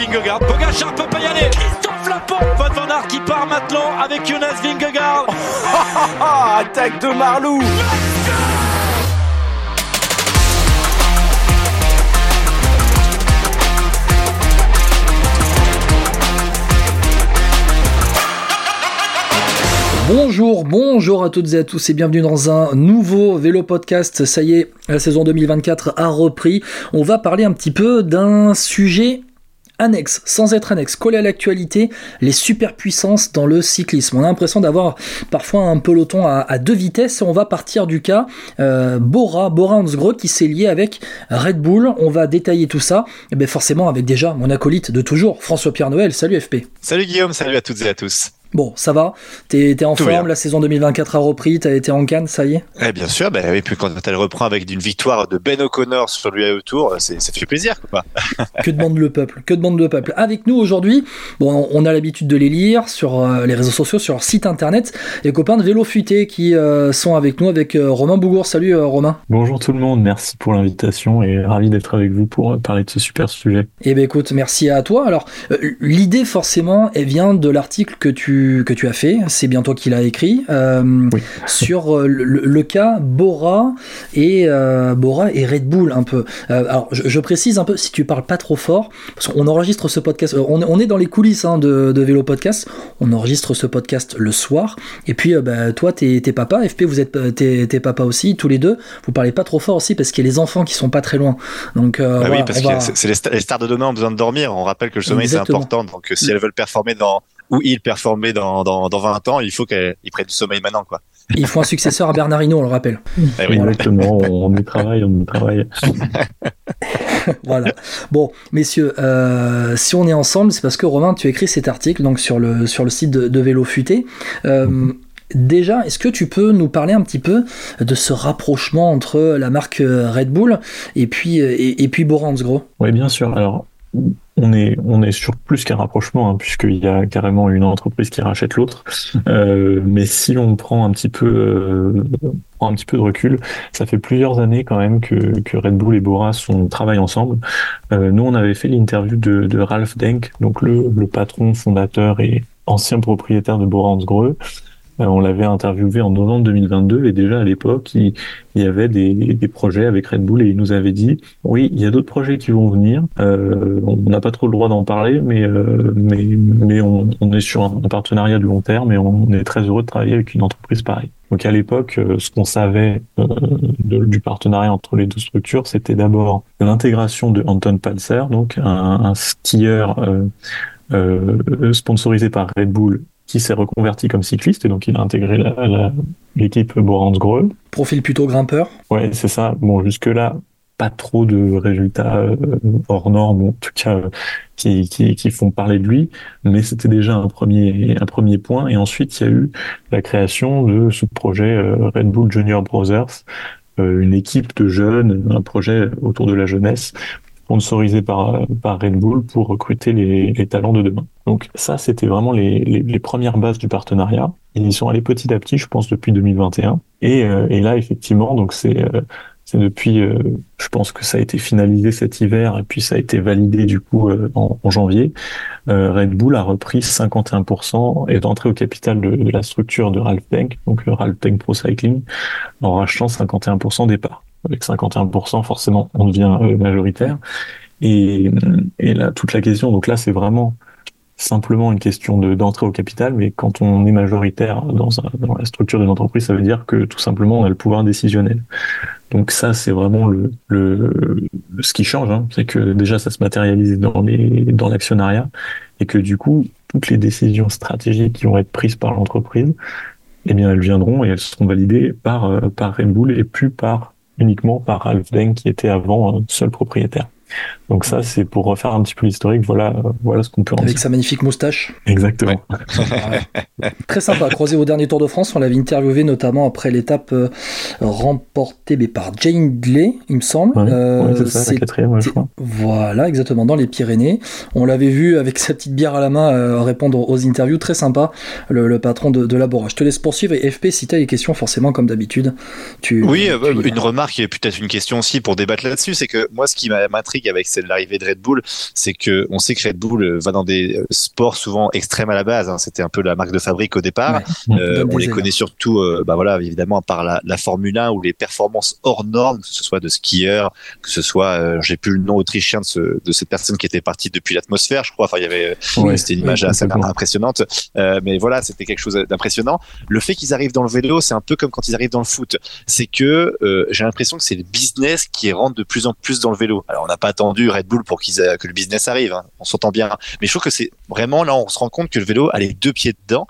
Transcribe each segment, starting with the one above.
Vingegaard. Pogacar peut pas y aller. Christophe Laporte. Van Van Aert qui part maintenant avec Jonas Vingegaard. Attaque de Marlou Bonjour, bonjour à toutes et à tous et bienvenue dans un nouveau vélo podcast. Ça y est, la saison 2024 a repris. On va parler un petit peu d'un sujet annexe, sans être annexe, collé à l'actualité, les superpuissances dans le cyclisme. On a l'impression d'avoir parfois un peloton à, deux vitesses. On va partir du cas euh, Bora, Bora Hansgrohe qui s'est lié avec Red Bull. On va détailler tout ça. Et bien forcément avec déjà mon acolyte de toujours, François-Pierre Noël. Salut FP. Salut Guillaume, salut à toutes et à tous. Bon, ça va T'es en forme, la saison 2024 a repris, t'as été en Cannes, ça y est? Eh Bien sûr, bah, et puis quand elle reprend avec une victoire de Ben O'Connor sur l'UAE Tour, ça fait plaisir. Quoi. que demande le peuple? Que demande le peuple? Avec nous aujourd'hui, bon, on a l'habitude de les lire sur euh, les réseaux sociaux, sur leur site internet, les copains de Vélo Futé qui euh, sont avec nous, avec euh, Romain Bougour. Salut Romain. Bonjour tout le monde, merci pour l'invitation et ravi d'être avec vous pour parler de ce super sujet. Eh bien écoute, merci à toi. Alors, l'idée forcément, elle vient de l'article que tu que tu as fait, c'est bien toi qui l'as écrit, euh, sur euh, le, cas Bora et, euh, Bora et Red Bull un peu. alors je, précise un peu, si tu parles pas trop fort, parce qu'on enregistre ce podcast, on, est dans les coulisses hein, de, Vélo Podcast, on enregistre ce podcast le soir, et puis bah, toi t'es papa, FP vous êtes t'es papa aussi, tous les deux, vous parlez pas trop fort aussi parce qu'il y a les enfants qui sont pas très loin. Donc ah oui, parce que c'est les, stars de demain ont besoin de dormir, on rappelle que le sommeil c'est important, donc si elles veulent performer dans où il performer dans, dans, dans 20 ans, il faut qu'il prenne du sommeil maintenant, quoi. Il faut un successeur à Bernard Hinault, on le rappelle. Eh oui. Exactement, on y travaille, on y travaille. voilà. Bon, messieurs, euh, si on est ensemble, c'est parce que Romain, tu as écrit cet article donc sur le, sur le site de, Vélo Futé. Euh, Déjà, est-ce que tu peux nous parler un petit peu de ce rapprochement entre la marque Red Bull et puis, et, et puis Gros? Oui, bien sûr. Alors, on est, on est sur plus qu'un rapprochement, hein, puisqu'il y a carrément une entreprise qui rachète l'autre. Euh, mais si on prend un petit peu, euh, un petit peu de recul, ça fait plusieurs années quand même que, que Red Bull et Bora sont travaillent ensemble. Euh, nous, on avait fait l'interview de, de Ralph Denk, donc le, le patron fondateur et ancien propriétaire de Bora Hansgrohe. Euh, on l'avait interviewé en novembre 2022 et déjà à l'époque, il, y avait des, projets avec Red Bull et il nous avait dit oui, il y a d'autres projets qui vont venir. Euh, on n'a pas trop le droit d'en parler, mais euh, mais mais on, est sur un, partenariat de long terme et on est très heureux de travailler avec une entreprise pareille. Donc à l'époque, euh, ce qu'on savait euh, du partenariat entre les deux structures, c'était d'abord l'intégration de Anton Palser, donc un, skieur sponsorisé par Red Bull qui s'est reconverti comme cycliste et donc il a intégré l'équipe Borans Grohe. Profil plutôt grimpeur. Ouais, c'est ça. Bon, jusque là, pas trop de résultats euh, hors normes, en tout cas euh, qui, qui, qui, font parler de lui, mais c'était déjà un premier un premier point. Et ensuite, il y a eu la création de ce projet euh, Red Bull Junior Brothers, une équipe de jeunes, un projet autour de la jeunesse sponsorisé par, Red Bull pour recruter les, talents de demain. Donc ça, c'était vraiment les, les, premières bases du partenariat. Ils y sont allés petit à petit, je pense, depuis 2021. Et, euh, et là, effectivement, donc c'est euh, depuis, euh, je pense que ça a été finalisé cet hiver et puis ça a été validé du coup en, janvier. Red Bull a repris 51% et est entré au capital de, la structure de Ralph Tank, donc Ralph Tank Pro Cycling, en rachetant 51% des parts avec 51%, forcément, on devient euh, majoritaire. Et, là, toute la question, donc là, c'est vraiment simplement une question de d'entrée au capital, mais quand on est majoritaire dans, la structure d'une entreprise, ça veut dire que tout simplement on a le pouvoir décisionnel. Donc ça, c'est vraiment le, ce qui change, hein. c'est que déjà ça se matérialise dans l'actionnariat et que du coup toutes les décisions stratégiques qui vont être prises par l'entreprise, eh bien elles viendront et elles seront validées par euh, par Red Bull et plus par uniquement par Ralph Deng qui était avant seul propriétaire. Donc ça, c'est pour refaire un petit peu l'historique. Voilà, voilà ce qu'on peut en Avec sa magnifique moustache. Exactement. Très sympa. Croisé au dernier Tour de France, on l'avait interviewé notamment après l'étape euh, remportée par Jane Gley, il me semble. Euh, c'est ça, la quatrième, je crois. Voilà, exactement, dans les Pyrénées. On l'avait vu avec sa petite bière à la main euh, répondre aux interviews. Très sympa, le, patron de, de Labora. Je te laisse poursuivre. Et FP, si tu as des questions, forcément, comme d'habitude, tu. Oui, une remarque et peut-être une question aussi pour débattre là-dessus, c'est que moi, ce qui m'intrigue avec c'est l'arrivée de Red Bull, c'est que on sait que Red Bull va dans des sports souvent extrêmes à la base. Hein. C'était un peu la marque de fabrique au départ. on les connaît surtout, bah voilà, évidemment par la, la Formule 1 ou les performances hors normes, que ce soit de skieurs, que ce soit, j'ai plus le nom autrichien de, ce, de cette personne qui était partie depuis l'atmosphère, je crois. Enfin, il y avait, c'était une image assez impressionnante. mais voilà, c'était quelque chose d'impressionnant. Le fait qu'ils arrivent dans le vélo, c'est un peu comme quand ils arrivent dans le foot. C'est que euh, j'ai l'impression que c'est le business qui rentre de plus en plus dans le vélo. Alors on n'a pas attendu Red Bull pour qu'ils que le business arrive. Hein. On s'entend bien. Mais je trouve que c'est vraiment là, on se rend compte que le vélo a les deux pieds dedans.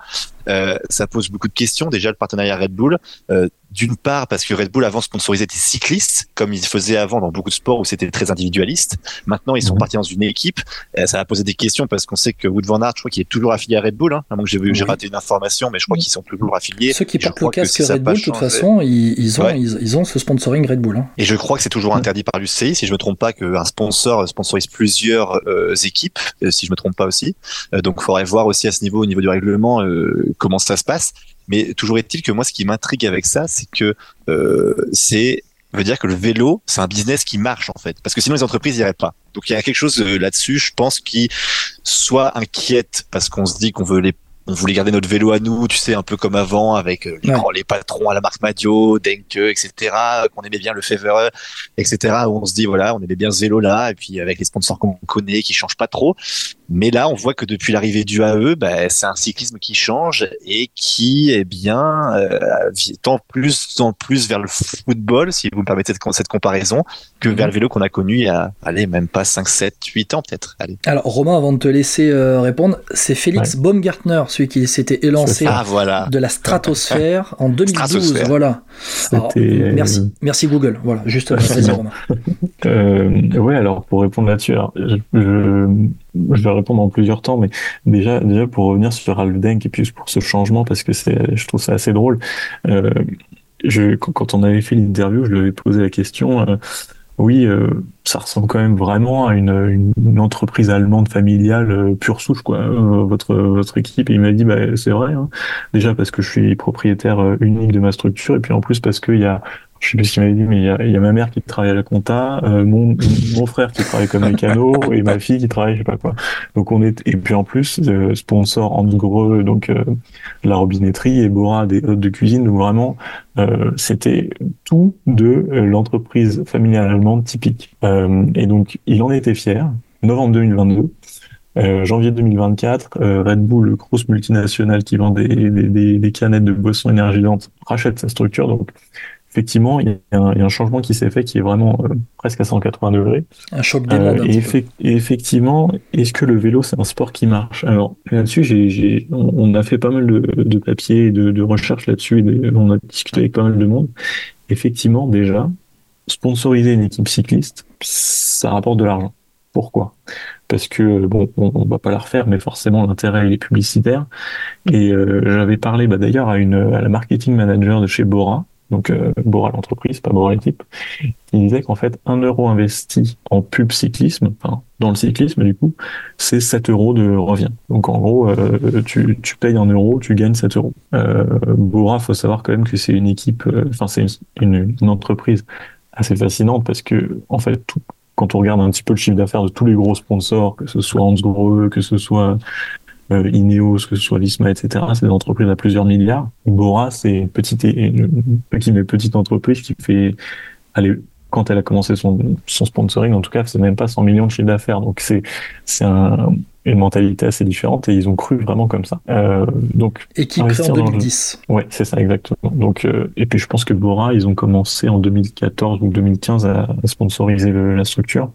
Euh, ça pose beaucoup de questions. Déjà, le partenariat Red Bull, euh, d'une part parce que Red Bull avant sponsorisait des cyclistes, comme ils faisaient avant dans beaucoup de sports où c'était très individualiste. Maintenant, ils sont partis dans une équipe. Euh, ça va poser des questions parce qu'on sait que Wood Van Aert, je crois qu'il est toujours affilié à Red Bull. Hein. j'ai raté une information, mais je crois qu'ils sont toujours affiliés. Ceux qui portent le casque Red Bull, de toute façon, ils, ont, ils, ont ce sponsoring Red Bull. Hein. Et je crois que c'est toujours interdit par l'UCI, si je me trompe pas, qu'un sponsor sponsorise plusieurs euh, équipes, si je me trompe pas aussi. Donc, il faudrait voir aussi à ce niveau, au niveau du règlement, comment ça se passe. Mais toujours est-il que moi, ce qui m'intrigue avec ça, c'est que euh, c'est veut dire que le vélo, c'est un business qui marche en fait, parce que sinon les entreprises n'iraient pas. Donc il y a quelque chose euh, là-dessus, je pense, qui soit inquiète parce qu'on se dit qu'on veut les on voulait garder notre vélo à nous, tu sais, un peu comme avant, avec euh, les, les patrons à la marque Madio, Denke, etc., qu'on aimait bien le Fever, etc., où on se dit, voilà, on aimait bien ce vélo-là, et puis avec les sponsors qu'on connaît, qui changent pas trop. Mais là, on voit que depuis l'arrivée du AE, bah, c'est un cyclisme qui change et qui, eh bien, euh, tend plus en plus vers le football, si vous me permettez cette comparaison, que vers le vélo qu'on a connu il y a, allez, même pas 5, 7, 8 ans peut-être. Alors, Romain, avant de te laisser euh, répondre, c'est Félix Baumgartner, celui qui s'était élancé ah, voilà. de la stratosphère en 2012. Voilà. merci, merci Google. Voilà, juste euh, ouais, alors pour répondre là-dessus, je, je, vais répondre en plusieurs temps, mais déjà, déjà pour revenir sur Ralph Denk et puis pour ce changement, parce que c'est, je trouve ça assez drôle. Euh, je, quand on avait fait l'interview, je lui avais posé la question. Euh, oui, euh, ça ressemble quand même vraiment à une, entreprise allemande familiale euh, pure souche, quoi. Euh, votre votre équipe. Et il m'a dit, bah c'est vrai. Hein. Déjà parce que je suis propriétaire unique de ma structure, et puis en plus parce qu'il y a je sais plus ce qu'il m'avait dit, mais il y, a, il y, a, ma mère qui travaille à la compta, euh, mon, mon frère qui travaille comme mécano et ma fille qui travaille, je sais pas quoi. Donc on est et puis en plus euh, sponsor en gros donc euh, la robinetterie et Bora des hôtes de cuisine. Donc vraiment euh, c'était tout de l'entreprise familiale allemande typique. et donc il en était fier. Novembre 2022. Euh, janvier 2024, Red Bull, grosse multinationale qui vend des, des, des, canettes de boissons énergisantes, rachète sa structure. Donc, effectivement, il y, a un, changement qui s'est fait qui est vraiment euh, presque à 180 degrés. Un choc des mondes. Euh, et, effectivement, est-ce que le vélo, c'est un sport qui marche? Alors là-dessus, j'ai, on, a fait pas mal de, de papiers et de, de recherches là-dessus, et on a discuté avec pas mal de monde. Effectivement, déjà, sponsoriser une équipe cycliste, ça rapporte de l'argent. Pourquoi? Parce que bon, on, on, va pas la refaire, mais forcément l'intérêt il est publicitaire. Et euh, j'avais parlé bah, d'ailleurs à une à la marketing manager de chez Bora, donc euh, Bora l'entreprise, pas Bora l'équipe, il disait qu'en fait, un euro investi en pub cyclisme, enfin, dans le cyclisme du coup, c'est 7 euros de revient. Donc en gros, euh, tu, tu payes un euro, tu gagnes 7 euros. Euh, Bora, faut savoir quand même que c'est une équipe, euh, enfin c'est une, entreprise assez fascinante parce que en fait, quand on regarde un petit peu le chiffre d'affaires de tous les gros sponsors, que ce soit Hans Grohe, que ce soit euh, Ineos, que ce soit Visma, etc. C'est des entreprises à plusieurs milliards. Bora, c'est une petite, une, une petite entreprise qui fait, allez, quand elle a commencé son, son sponsoring, en tout cas, c'est même pas 100 millions de chiffre d'affaires. Donc c'est c'est un, une mentalité assez différente et ils ont cru vraiment comme ça. Euh, donc et qui crée en 2010. Ouais, c'est ça exactement. Donc euh, et puis je pense que Bora, ils ont commencé en 2014 ou 2015 à, sponsoriser la structure.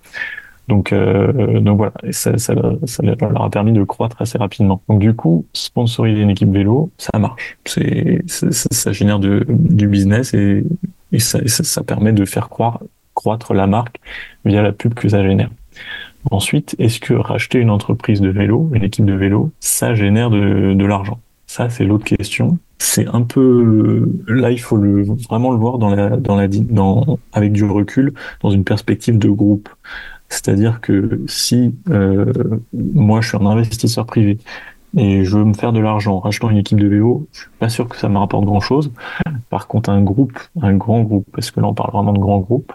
Donc, euh, donc voilà, ça, ça, ça, leur a permis de croître assez rapidement. Donc du coup, sponsoriser une équipe vélo, ça marche. C'est, ça génère de, du business et, et ça, ça, permet de faire croire, croître la marque via la pub que ça génère. Ensuite, est-ce que racheter une entreprise de vélo, une équipe de vélo, ça génère de, de l'argent? Ça, c'est l'autre question. C'est un peu là, il faut le, vraiment le voir dans la, dans la, dans, avec du recul, dans une perspective de groupe. C'est-à-dire que si euh, moi je suis un investisseur privé et je veux me faire de l'argent en rachetant une équipe de vélo, je suis pas sûr que ça me rapporte grand-chose. Par contre, un groupe, un grand groupe, parce que là on parle vraiment de grand groupe,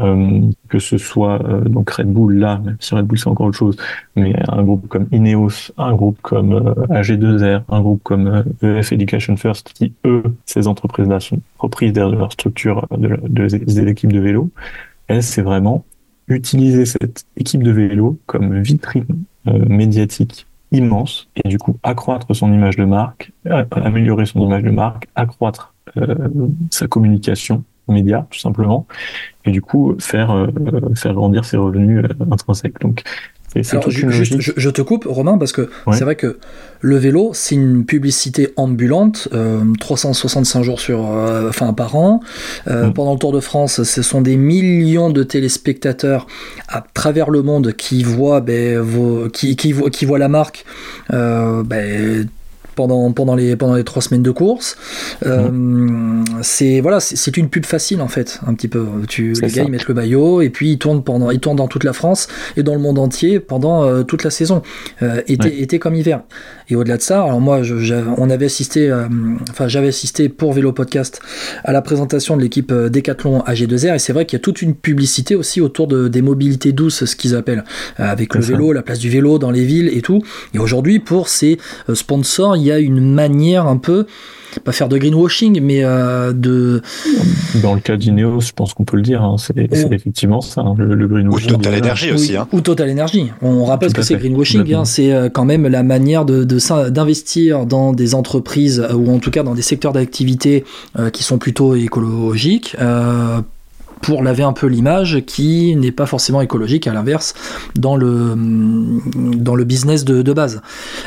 euh, que ce soit euh, donc Red Bull là, même si Red Bull c'est encore autre chose, mais un groupe comme Ineos, un groupe comme euh, AG2R, un groupe comme EF e Education First, qui eux, ces entreprises-là sont propriétaires de leur structure de, des équipes de vélo, elles c'est vraiment utiliser cette équipe de vélo comme vitrine médiatique immense et du coup accroître son image de marque, améliorer son image de marque, accroître sa communication médias tout simplement et du coup faire euh, faire grandir ses revenus euh, intrinsèques. Donc alors, je, te coupe, Romain, parce que c'est vrai que le vélo, c'est une publicité ambulante, 365 euh, jours sur, enfin, par an. Mm. Pendant le Tour de France, ce sont des millions de téléspectateurs à travers le monde qui voient, ben, vos, qui, qui, voient, qui voient la marque ben, pendant, pendant, les, pendant les trois semaines de course. Euh, c'est voilà, c'est une pub facile en fait, un petit peu. Tu, les gars ils mettent le maillot et puis ils tournent, pendant, ils tournent dans toute la France et dans le monde entier pendant euh, toute la saison, euh, été, été comme hiver. Et au-delà de ça, alors moi, je, on avait assisté, enfin j'avais assisté pour Vélo Podcast à la présentation de l'équipe Decathlon AG2R et c'est vrai qu'il y a toute une publicité aussi autour de, des mobilités douces, ce qu'ils appellent, avec le vélo, la place du vélo dans les villes et tout. Et aujourd'hui, pour ces sponsors, y a une manière un peu pas faire de greenwashing, mais euh, de. Dans le cas d'Ineos, je pense qu'on peut le dire, hein, c'est effectivement ça, hein, le, greenwashing. Ou Total Energy aussi. Hein. Ou Total Energy. On rappelle ce que c'est greenwashing, hein, c'est euh, quand même la manière de d'investir dans des entreprises, euh, ou en tout cas dans des secteurs d'activité qui sont plutôt écologiques, pour laver un peu l'image qui n'est pas forcément écologique à l'inverse dans le, dans le business de, de base.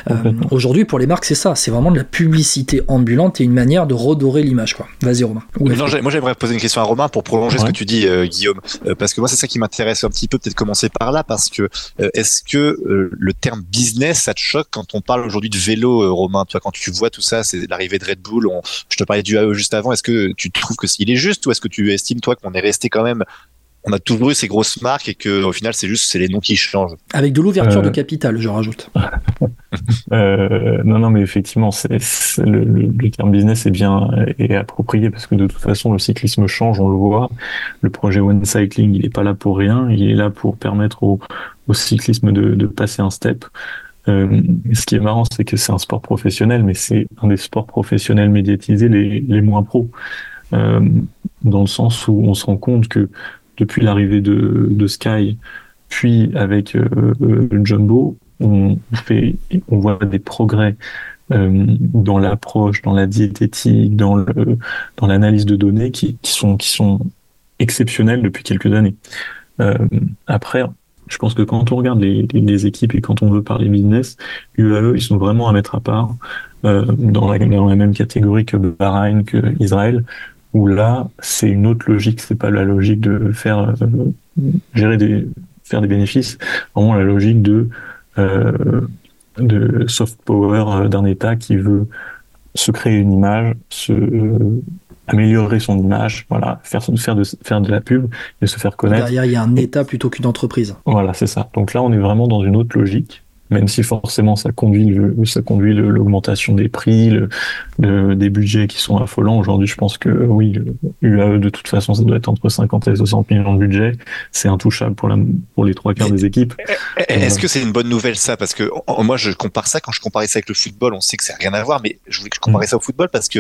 Euh, aujourd'hui, pour les marques, c'est ça, c'est vraiment de la publicité ambulante et une manière de redorer l'image. Quoi. Vas-y, Romain. moi, j'aimerais poser une question à Romain pour prolonger ce que tu dis, euh, Guillaume, euh, parce que moi, c'est ça qui m'intéresse un petit peu, peut-être commencer par là, parce que est-ce que le terme business, ça te choque quand on parle aujourd'hui de vélo, Romain? Toi, quand tu vois tout ça, c'est l'arrivée de Red Bull, je te parlais du AE juste avant, est-ce que tu trouves que s'il est juste ou est-ce que tu estimes, toi, qu'on est resté quand même on a toujours eu ces grosses marques et que au final c'est juste c'est les noms qui changent. Avec de l'ouverture de euh. capital, je rajoute. euh, non non mais effectivement c'est, le, terme business est bien est approprié parce que de toute façon le cyclisme change, on le voit. Le projet One Cycling il est pas là pour rien, il est là pour permettre au, cyclisme de, passer un step. Euh, ce qui est marrant, c'est que c'est un sport professionnel, mais c'est un des sports professionnels médiatisés les, les moins pros. Euh, dans le sens où on se rend compte que depuis l'arrivée de, Sky, puis avec euh, le Jumbo, on fait, on voit des progrès euh, dans l'approche, dans la diététique, dans le, dans l'analyse de données qui, sont qui sont exceptionnels depuis quelques années. Euh, après, je pense que quand on regarde les, équipes et quand on veut parler business, UAE, ils sont vraiment à mettre à part euh, dans, la, dans la même catégorie que Bahreïn, que Israël, où là, c'est une autre logique. C'est pas la logique de faire euh, gérer des faire des bénéfices. Vraiment la logique de euh, de soft power euh, d'un État qui veut se créer une image, se améliorer son image, voilà, faire faire de faire de la pub et se faire connaître. Derrière, il y a un État plutôt qu'une entreprise. Voilà, c'est ça. Donc là, on est vraiment dans une autre logique même si forcément ça conduit ça conduit l'augmentation des prix, le, des budgets qui sont affolants. Aujourd'hui, je pense que oui, UAE de toute façon, ça doit être entre 50 et 60 millions de budget. C'est intouchable pour la pour les trois quarts des équipes. Est-ce que c'est une bonne nouvelle ça? Parce que moi, je compare ça quand je comparais ça avec le football, on sait que ça n'a rien à voir, mais je voulais que je comparais mm. ça au football parce que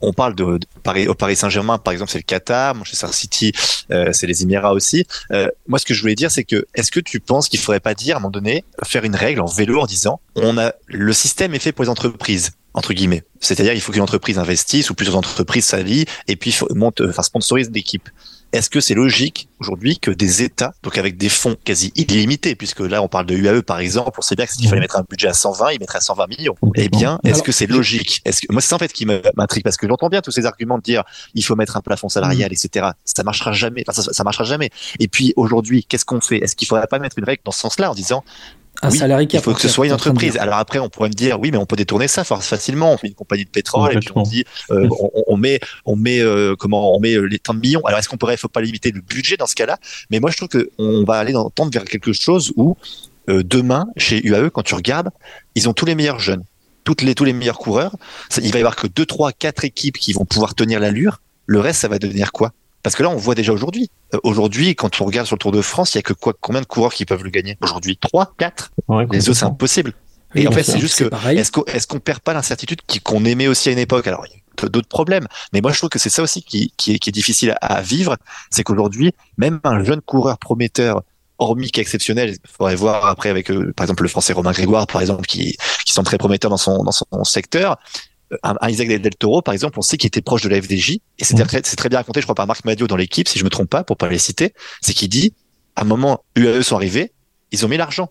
on parle de, Paris, au Paris Saint-Germain, par exemple, c'est le Qatar, Manchester City, euh, c'est les Émirats aussi. Euh, moi, ce que je voulais dire, c'est que est-ce que tu penses qu'il faudrait pas dire à un moment donné, faire une règle en vélo en disant, on a le système est fait pour les entreprises? Entre guillemets. C'est-à-dire, il faut qu'une entreprise investisse ou plusieurs entreprises s'allient et puis monte, enfin, sponsorise l'équipe. Est-ce que c'est logique aujourd'hui que des États, donc avec des fonds quasi illimités, puisque là on parle de UAE par exemple, on sait bien qu'il fallait mettre un budget à 120, ils mettraient à 120 millions. Eh bien, est-ce que c'est logique? Est-ce que moi c'est en fait qui m'intrigue parce que j'entends bien tous ces arguments de dire il faut mettre un plafond salarial, mm. etc. Ça marchera jamais. Enfin, ça, ça marchera jamais. Et puis aujourd'hui, qu'est-ce qu'on fait? Est-ce qu'il faudrait pas mettre une règle dans ce sens-là en disant un oui, salarié Il faut que ce soit une entreprise. Alors après, on pourrait me dire, oui, mais on peut détourner ça facilement. On fait une compagnie de pétrole et puis on dit, euh, on, met, on met, euh, comment, on met euh, les temps de millions. Alors est-ce qu'on pourrait, faut pas limiter le budget dans ce cas-là? Mais moi, je trouve que on va aller dans, tendre vers quelque chose où demain, chez UAE, quand tu regardes, ils ont tous les meilleurs jeunes, toutes les, tous les meilleurs coureurs. il va y avoir que deux, trois, quatre équipes qui vont pouvoir tenir l'allure. Le reste, ça va devenir quoi? Parce que là, on voit déjà aujourd'hui. Euh, aujourd'hui, quand on regarde sur le Tour de France, il y a que quoi, combien de coureurs qui peuvent le gagner? Aujourd'hui, trois, quatre? Les autres, c'est impossible. Et en fait, c'est juste que est-ce qu'on est qu'on perd pas l'incertitude qu'on aimait aussi à une époque? Alors, il y a d'autres problèmes, mais moi je trouve que c'est ça aussi qui, qui, est, qui est difficile à, vivre, c'est qu'aujourd'hui, même un jeune coureur prometteur hormis qu'exceptionnel, il faudrait voir après avec euh, par exemple le français Romain Grégoire par exemple qui qui sont très prometteurs dans son dans son secteur. Euh, un, Isaac Del Toro par exemple, on sait qu'il était proche de la FDJ et c'est très, très bien raconté je crois par Marc Madio dans l'équipe si je me trompe pas pour pas les citer, c'est qu'il dit à un moment UAE sont arrivés, ils ont mis l'argent.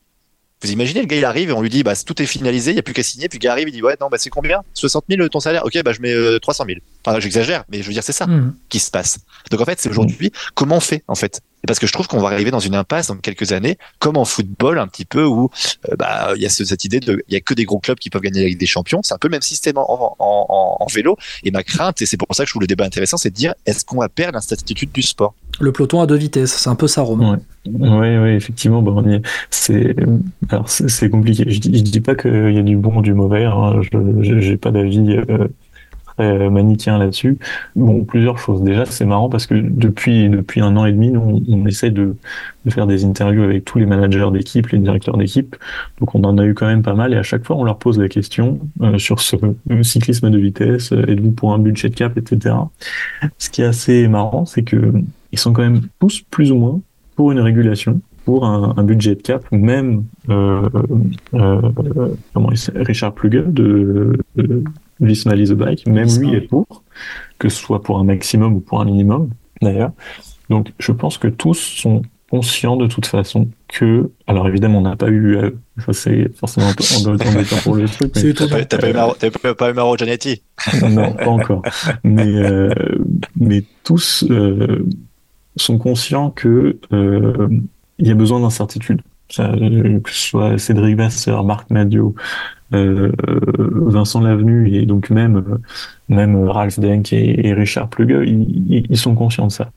Vous imaginez, le gars il arrive et on lui dit bah tout est finalisé, il y a plus qu'à signer, puis le gars arrive il dit ouais non bah c'est combien? 60 000 ton salaire, ok bah je mets 300 euh, 000. Enfin j'exagère, mais je veux dire c'est ça mmh. qui se passe. Donc en fait c'est aujourd'hui comment on fait en fait? Parce que je trouve qu'on va arriver dans une impasse dans quelques années, comme en football un petit peu où euh, bah il y a cette idée de il y a que des gros clubs qui peuvent gagner la Ligue des Champions. C'est un peu le même système en, en, en, vélo. Et ma crainte, et c'est pour ça que je trouve le débat intéressant, c'est de dire est-ce qu'on va perdre l'institut du sport? Le peloton à deux vitesses, c'est un peu ça, Romain. Oui, ouais, effectivement. Bon, c'est alors c'est compliqué. Je dis, je dis pas qu'il y a du bon ou du mauvais. Hein. Je j'ai pas d'avis. Euh, très manichéen là-dessus. Bon, plusieurs choses. Déjà, c'est marrant parce que depuis depuis un an et demi, nous, on, essaie de, de, faire des interviews avec tous les managers d'équipe, les directeurs d'équipe. Donc, on en a eu quand même pas mal et à chaque fois, on leur pose la question euh, sur ce cyclisme de vitesse. Euh, êtes-vous pour un budget de cap, etc. Ce qui est assez marrant, c'est que ils sont quand même tous plus ou moins pour une régulation pour un, un, budget de cap, même euh, euh, comment Richard Plugue de, de, Visma the Bike, même lui est pour, que ce soit pour un maximum ou pour un minimum, d'ailleurs. Donc, je pense que tous sont conscients de toute façon que, alors évidemment, on n'a pas eu, euh, ça c'est forcément un peu embêtant pour le truc. Mais... T'as pas, eu pas eu Maro Gianetti? Non, pas encore. Mais, euh, mais tous euh, sont conscients que euh, il y a besoin d'incertitude. Que ce soit Cédric Vasseur, Marc Madio, euh, Vincent Lavenu et donc même même Ralph Denk et, Richard Plugue, ils, sont conscients de ça.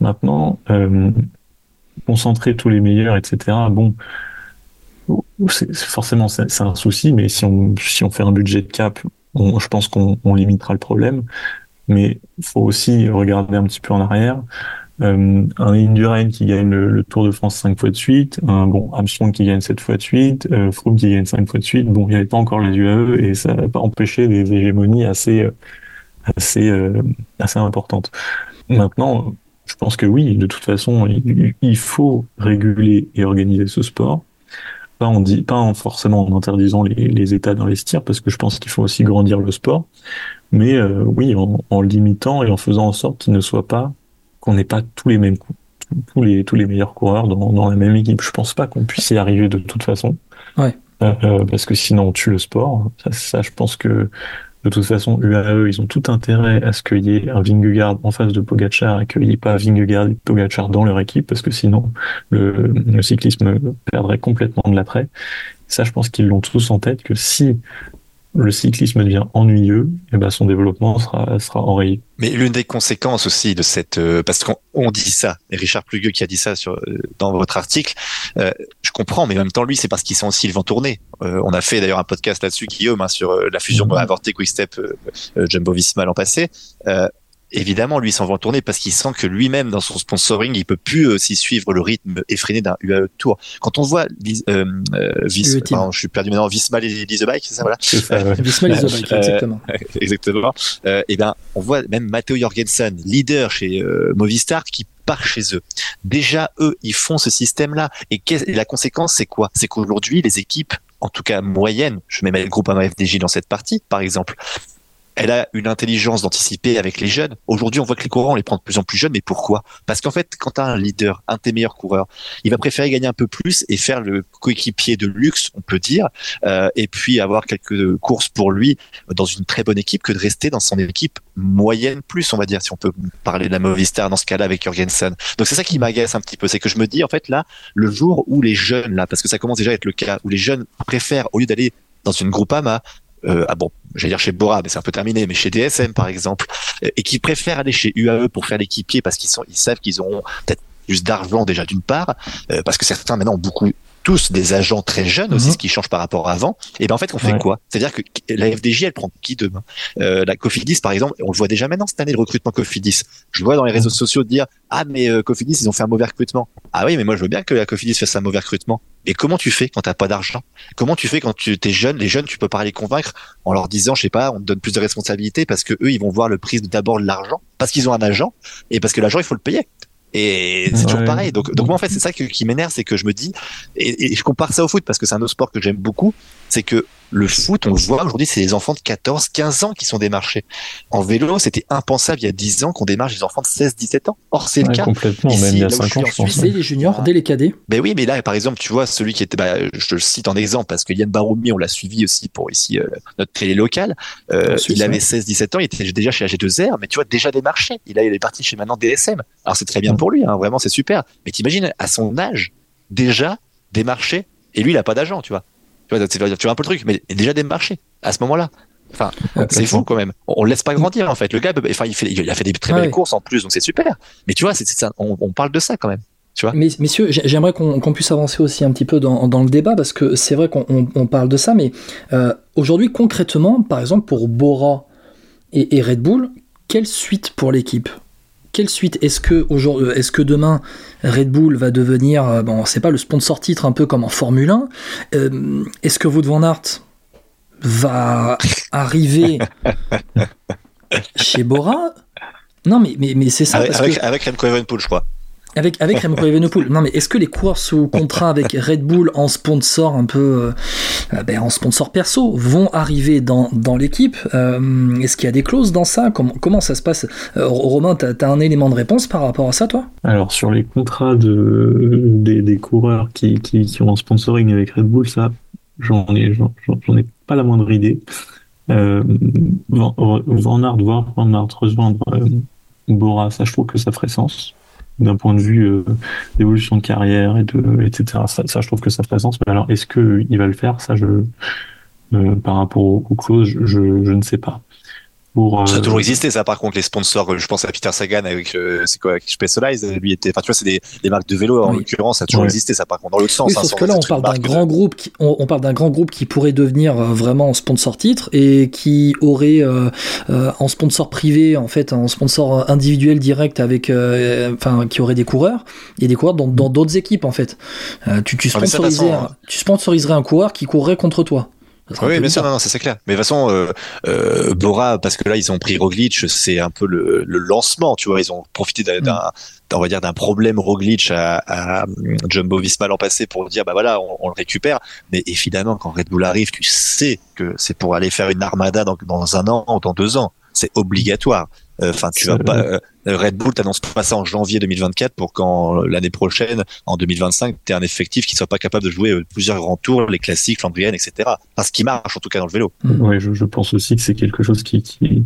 Maintenant, euh, concentrer tous les meilleurs, etc. Bon, c'est, forcément c'est, un souci, mais si on si on fait un budget de cap, je pense qu'on limitera le problème. Mais il faut aussi regarder un petit peu en arrière euh, un Indurain qui gagne le, Tour de France cinq fois de suite, un bon Armstrong qui gagne sept fois de suite, euh, Froome qui gagne cinq fois de suite. Bon, il n'y avait pas encore les UAE et ça n'a pas empêché des hégémonies assez euh, assez euh, assez importantes. Maintenant, je pense que oui, de toute façon, il, faut réguler et organiser ce sport. Pas en, dit, pas en forcément en interdisant les, États d'investir, parce que je pense qu'il faut aussi grandir le sport, mais oui, en limitant et en faisant en sorte qu'il ne soit pas qu'on n'ait pas tous les mêmes coups, tous les tous les meilleurs coureurs dans, dans la même équipe. Je pense pas qu'on puisse y arriver de toute façon. Ouais. Euh, euh parce que sinon on tue le sport. Ça, ça, je pense que de toute façon, UAE, ils ont tout intérêt à ce qu'il y ait un Vingegaard en face de Pogacar et qu'il n'y ait pas Vingegaard et Pogacar dans leur équipe, parce que sinon, le, le cyclisme perdrait complètement de l'attrait. Ça, je pense qu'ils l'ont tous en tête, que si le cyclisme devient ennuyeux, et ben son développement sera, sera enrayé. Mais l'une des conséquences aussi de cette, euh, parce qu'on dit ça, et Richard Plugueux qui a dit ça sur, euh, dans votre article, euh, je comprends, mais en même temps lui c'est parce qu'ils sont aussi le vent tourné. on a fait d'ailleurs un podcast là-dessus, Guillaume, hein, sur la fusion mmh. avortée Quick-Step Jumbo Visma l'an passé évidemment, lui, s'en va tourner parce qu'il sent que lui-même, dans son sponsoring, il peut plus aussi euh, suivre le rythme effréné d'un UAE Tour. Quand on voit euh, euh, Vis, pardon, je suis perdu maintenant, Visma et The Bike, c'est ça, voilà. Visma et The Bike, exactement. exactement. et eh ben, on voit même Matteo Jorgensen, leader chez Movistar, qui part chez eux. Déjà, eux, ils font ce système-là. Et, et la conséquence, c'est quoi? C'est qu'aujourd'hui, les équipes, en tout cas moyennes, je mets le groupe FDJ dans cette partie, par exemple, elle a une intelligence d'anticiper avec les jeunes. Aujourd'hui, on voit que les coureurs, on les prend de plus en plus jeunes, mais pourquoi? Parce qu'en fait, quand tu as un leader, un de tes meilleurs coureurs, il va préférer gagner un peu plus et faire le coéquipier de luxe, on peut dire, euh, et puis avoir quelques courses pour lui dans une très bonne équipe que de rester dans son équipe moyenne plus, on va dire, si on peut parler de la Movistar dans ce cas-là avec Jorgensen. Donc c'est ça qui m'agace un petit peu, c'est que je me dis, en fait, là, le jour où les jeunes, là, parce que ça commence déjà à être le cas, où les jeunes préfèrent, au lieu d'aller dans une Groupama, euh, ah bon, j'allais dire chez Bora, mais c'est un peu terminé, mais chez DSM par exemple, euh, et qui préfèrent aller chez UAE pour faire l'équipier parce qu'ils sont, ils savent qu'ils auront peut-être plus d'argent déjà d'une part, euh, parce que certains maintenant ont beaucoup tous des agents très jeunes aussi, mhm. ce qui change par rapport à avant. Et ben en fait, on fait quoi? C'est-à-dire que la FDJ, elle prend qui demain? Euh, La Cofidis, par exemple, on le voit déjà maintenant cette année le recrutement Cofidis. Je vois dans les réseaux sociaux dire ah mais euh, Cofidis ils ont fait un mauvais recrutement. Ah oui, mais moi je veux bien que la Cofidis fasse un mauvais recrutement. Et comment tu fais quand t'as pas d'argent? Comment tu fais quand tu es jeune Les jeunes, tu peux pas les convaincre en leur disant, je sais pas, on te donne plus de responsabilités parce que eux, ils vont voir le prix d'abord de l'argent parce qu'ils ont un agent et parce que l'agent il faut le payer. Et c'est toujours pareil. Donc, donc moi, en fait, c'est ça qui m'énerve, c'est que je me dis, et, et, je compare ça au foot parce que c'est un autre sport que j'aime beaucoup, c'est que le foot, on le voit aujourd'hui, c'est les enfants de 14, 15 ans qui sont démarchés. En vélo, c'était impensable il y a 10 ans qu'on démarche les enfants de 16, 17 ans. Or, c'est le cas. Complètement, même il y a 5 ans, je pense. Dès les juniors, dès les cadets. Ben oui, mais là, par exemple, tu vois, celui qui était, bah, je te le cite en exemple parce que Yann Baroumi, on l'a suivi aussi pour ici, euh, notre télé locale. Euh, il avait 16, 17 ans, il était déjà chez AG2R, mais tu vois, déjà démarché. Il, a, il est parti chez maintenant DSM. Alors, c'est très bien pour lui, hein, vraiment, c'est super. Mais t'imagines, à son âge, déjà démarché, et lui, il a pas d'agent, tu vois. Tu vois, tu vois un peu le truc, mais déjà des marchés à ce moment-là. Enfin, c'est fou quand même. On, ne laisse pas grandir en fait. Le gars, enfin, il, fait, il a fait des très belles courses en plus, donc c'est super. Mais tu vois, c'est ça, on, parle de ça quand même. Tu vois? Mais, messieurs, j'aimerais qu'on puisse avancer aussi un petit peu dans, dans le débat parce que c'est vrai qu'on parle de ça, mais euh, aujourd'hui concrètement, par exemple pour Bora et, et Red Bull, quelle suite pour l'équipe? Quelle suite Est-ce que, aujourd'hui, est-ce que demain Red Bull va devenir, euh, bon, c'est pas le sponsor titre un peu comme en Formule 1 euh, Est-ce que Wout van Aert va arriver chez Bora? Non, mais, mais, mais c'est ça. Avec, avec, avec Remco je crois. Avec, avec Remco Evenepoel. Non, mais est-ce que les coureurs sous contrat avec Red Bull en sponsor un peu, euh, ben, en sponsor perso, vont arriver dans, dans l'équipe? Euh, Est-ce qu'il y a des clauses dans ça? Comment, comment ça se passe? Euh, Romain, tu as, un élément de réponse par rapport à ça, toi? Alors, sur les contrats de, des, des coureurs qui, qui, qui, ont un sponsoring avec Red Bull, ça, j'en ai, ai pas la moindre idée. Euh, Van, Van Aert, voir Van Aert Bora, ça, je trouve que ça ferait sens d'un point de vue euh, d'évolution de carrière et de etc. Ça, ça, je trouve que ça fait sens. Mais alors, est-ce que il va le faire? Ça, je euh, par rapport aux, aux clauses, je, je, ne sais pas. Euh, ça a toujours existé, ça. Par contre, les sponsors, je pense à Peter Sagan avec, euh, c'est quoi, Specialized, lui était, enfin, tu vois, c'est des, des, marques de vélo, en l'occurrence, ça a toujours existé, ça, par contre, dans l'autre sens. Oui, hein, que là, on parle d'un grand groupe qui, on, parle d'un grand groupe qui pourrait devenir euh, vraiment sponsor titre et qui aurait, euh, en sponsor privé, en fait, en sponsor individuel direct avec, enfin, qui aurait des coureurs et des coureurs dans, dans d'autres équipes, en fait. tu, tu, sponsoriserais, tu sponsoriserais un coureur qui courrait contre toi. Oui, bien sûr, non, non, ça c'est clair. Mais de toute façon, euh, euh, Bora, parce que là ils ont pris Roglic, c'est un peu le, le, lancement, tu vois. Ils ont profité d'un, mm. on va dire, d'un problème Roglic à, à Jumbo Visma l'an passé pour dire, bah voilà, on, on, le récupère. Mais évidemment, quand Red Bull arrive, tu sais que c'est pour aller faire une armada dans, dans un an ou dans deux ans. C'est obligatoire. Euh, enfin, tu vas pas. Euh, Red Bull t'annonce pas ça en janvier 2024 pour qu'en l'année prochaine, en 2025, tu aies un effectif qui soit pas capable de jouer euh, plusieurs grands tours, les classiques, Flandrienne, etc. Enfin, ce qui marche en tout cas dans le vélo. Oui, je, je pense aussi que c'est quelque chose qui, qui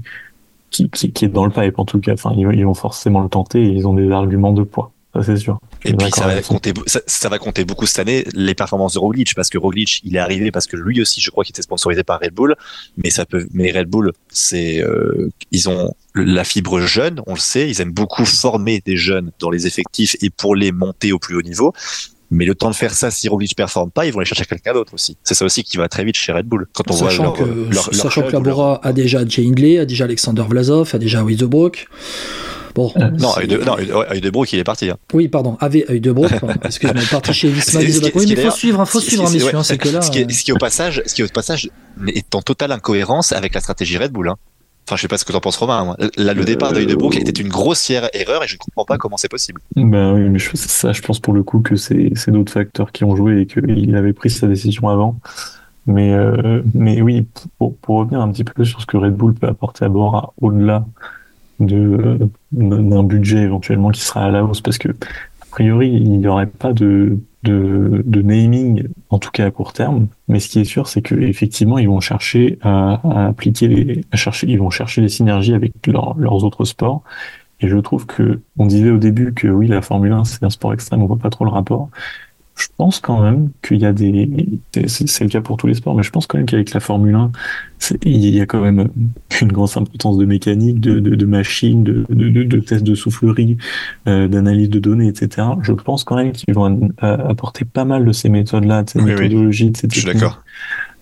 qui, qui, qui, est dans le pipe en tout cas. Enfin, ils, ils vont forcément le tenter et ils ont des arguments de poids ça c'est sûr. Et puis ça va, compter, ça, va compter beaucoup cette année les performances de Roglic parce que Roglic il est arrivé parce que lui aussi je crois qu'il était sponsorisé par Red Bull mais ça peut mais Red Bull c'est euh, ils ont la fibre jeune on le sait ils aiment beaucoup former des jeunes dans les effectifs et pour les monter au plus haut niveau mais le temps de faire ça, si Roglic performe pas, ils vont aller chercher quelqu'un d'autre aussi. C'est ça aussi qui va très vite chez Red Bull. Quand on sachant voit que, leur, sachant que Labora a déjà Jay Hindley, a déjà Alexander Vlasov, a déjà Wizebrook. Bon, euh, non, Eudebrook, il est parti. Hein. Oui, pardon, avec Eudebrook, excuse-moi, parti chez Visma Oui, mais il faut suivre, faut suivre, hein, messieurs, c'est que là. Ce qui, est, ce qui, au passage, ce qui, au passage, est en totale incohérence avec la stratégie Red Bull. Hein. Enfin, je sais pas ce que t'en penses, Romain. Moi. Là, le départ de Eudebrook était une grossière erreur et je ne comprends pas comment c'est possible. Ben oui, mais je, ça, je pense pour le coup que c'est d'autres facteurs qui ont joué et qu'il avait pris sa décision avant. Mais, euh, mais oui, pour, pour, revenir un petit peu sur ce que Red Bull peut apporter à bord au-delà de d'un budget éventuellement qui sera à la hausse parce que a priori il n'y aurait pas de, de, naming en tout cas à court terme. Mais ce qui est sûr c'est que effectivement ils vont chercher à, appliquer les chercher ils vont chercher les synergies avec leurs autres sports. Et je trouve que on disait au début que oui la Formule 1 c'est un sport extrême on voit pas trop le rapport je pense quand même qu'il y a des, c'est le cas pour tous les sports, mais je pense quand même qu'avec la Formule 1, il y a quand même une grosse importance de mécanique, de, de, de machines, de, de, de, tests de soufflerie, euh, d'analyse de données, etc. Je pense quand même qu'ils vont apporter pas mal de ces méthodes-là, de ces méthodologies, de ces Je suis d'accord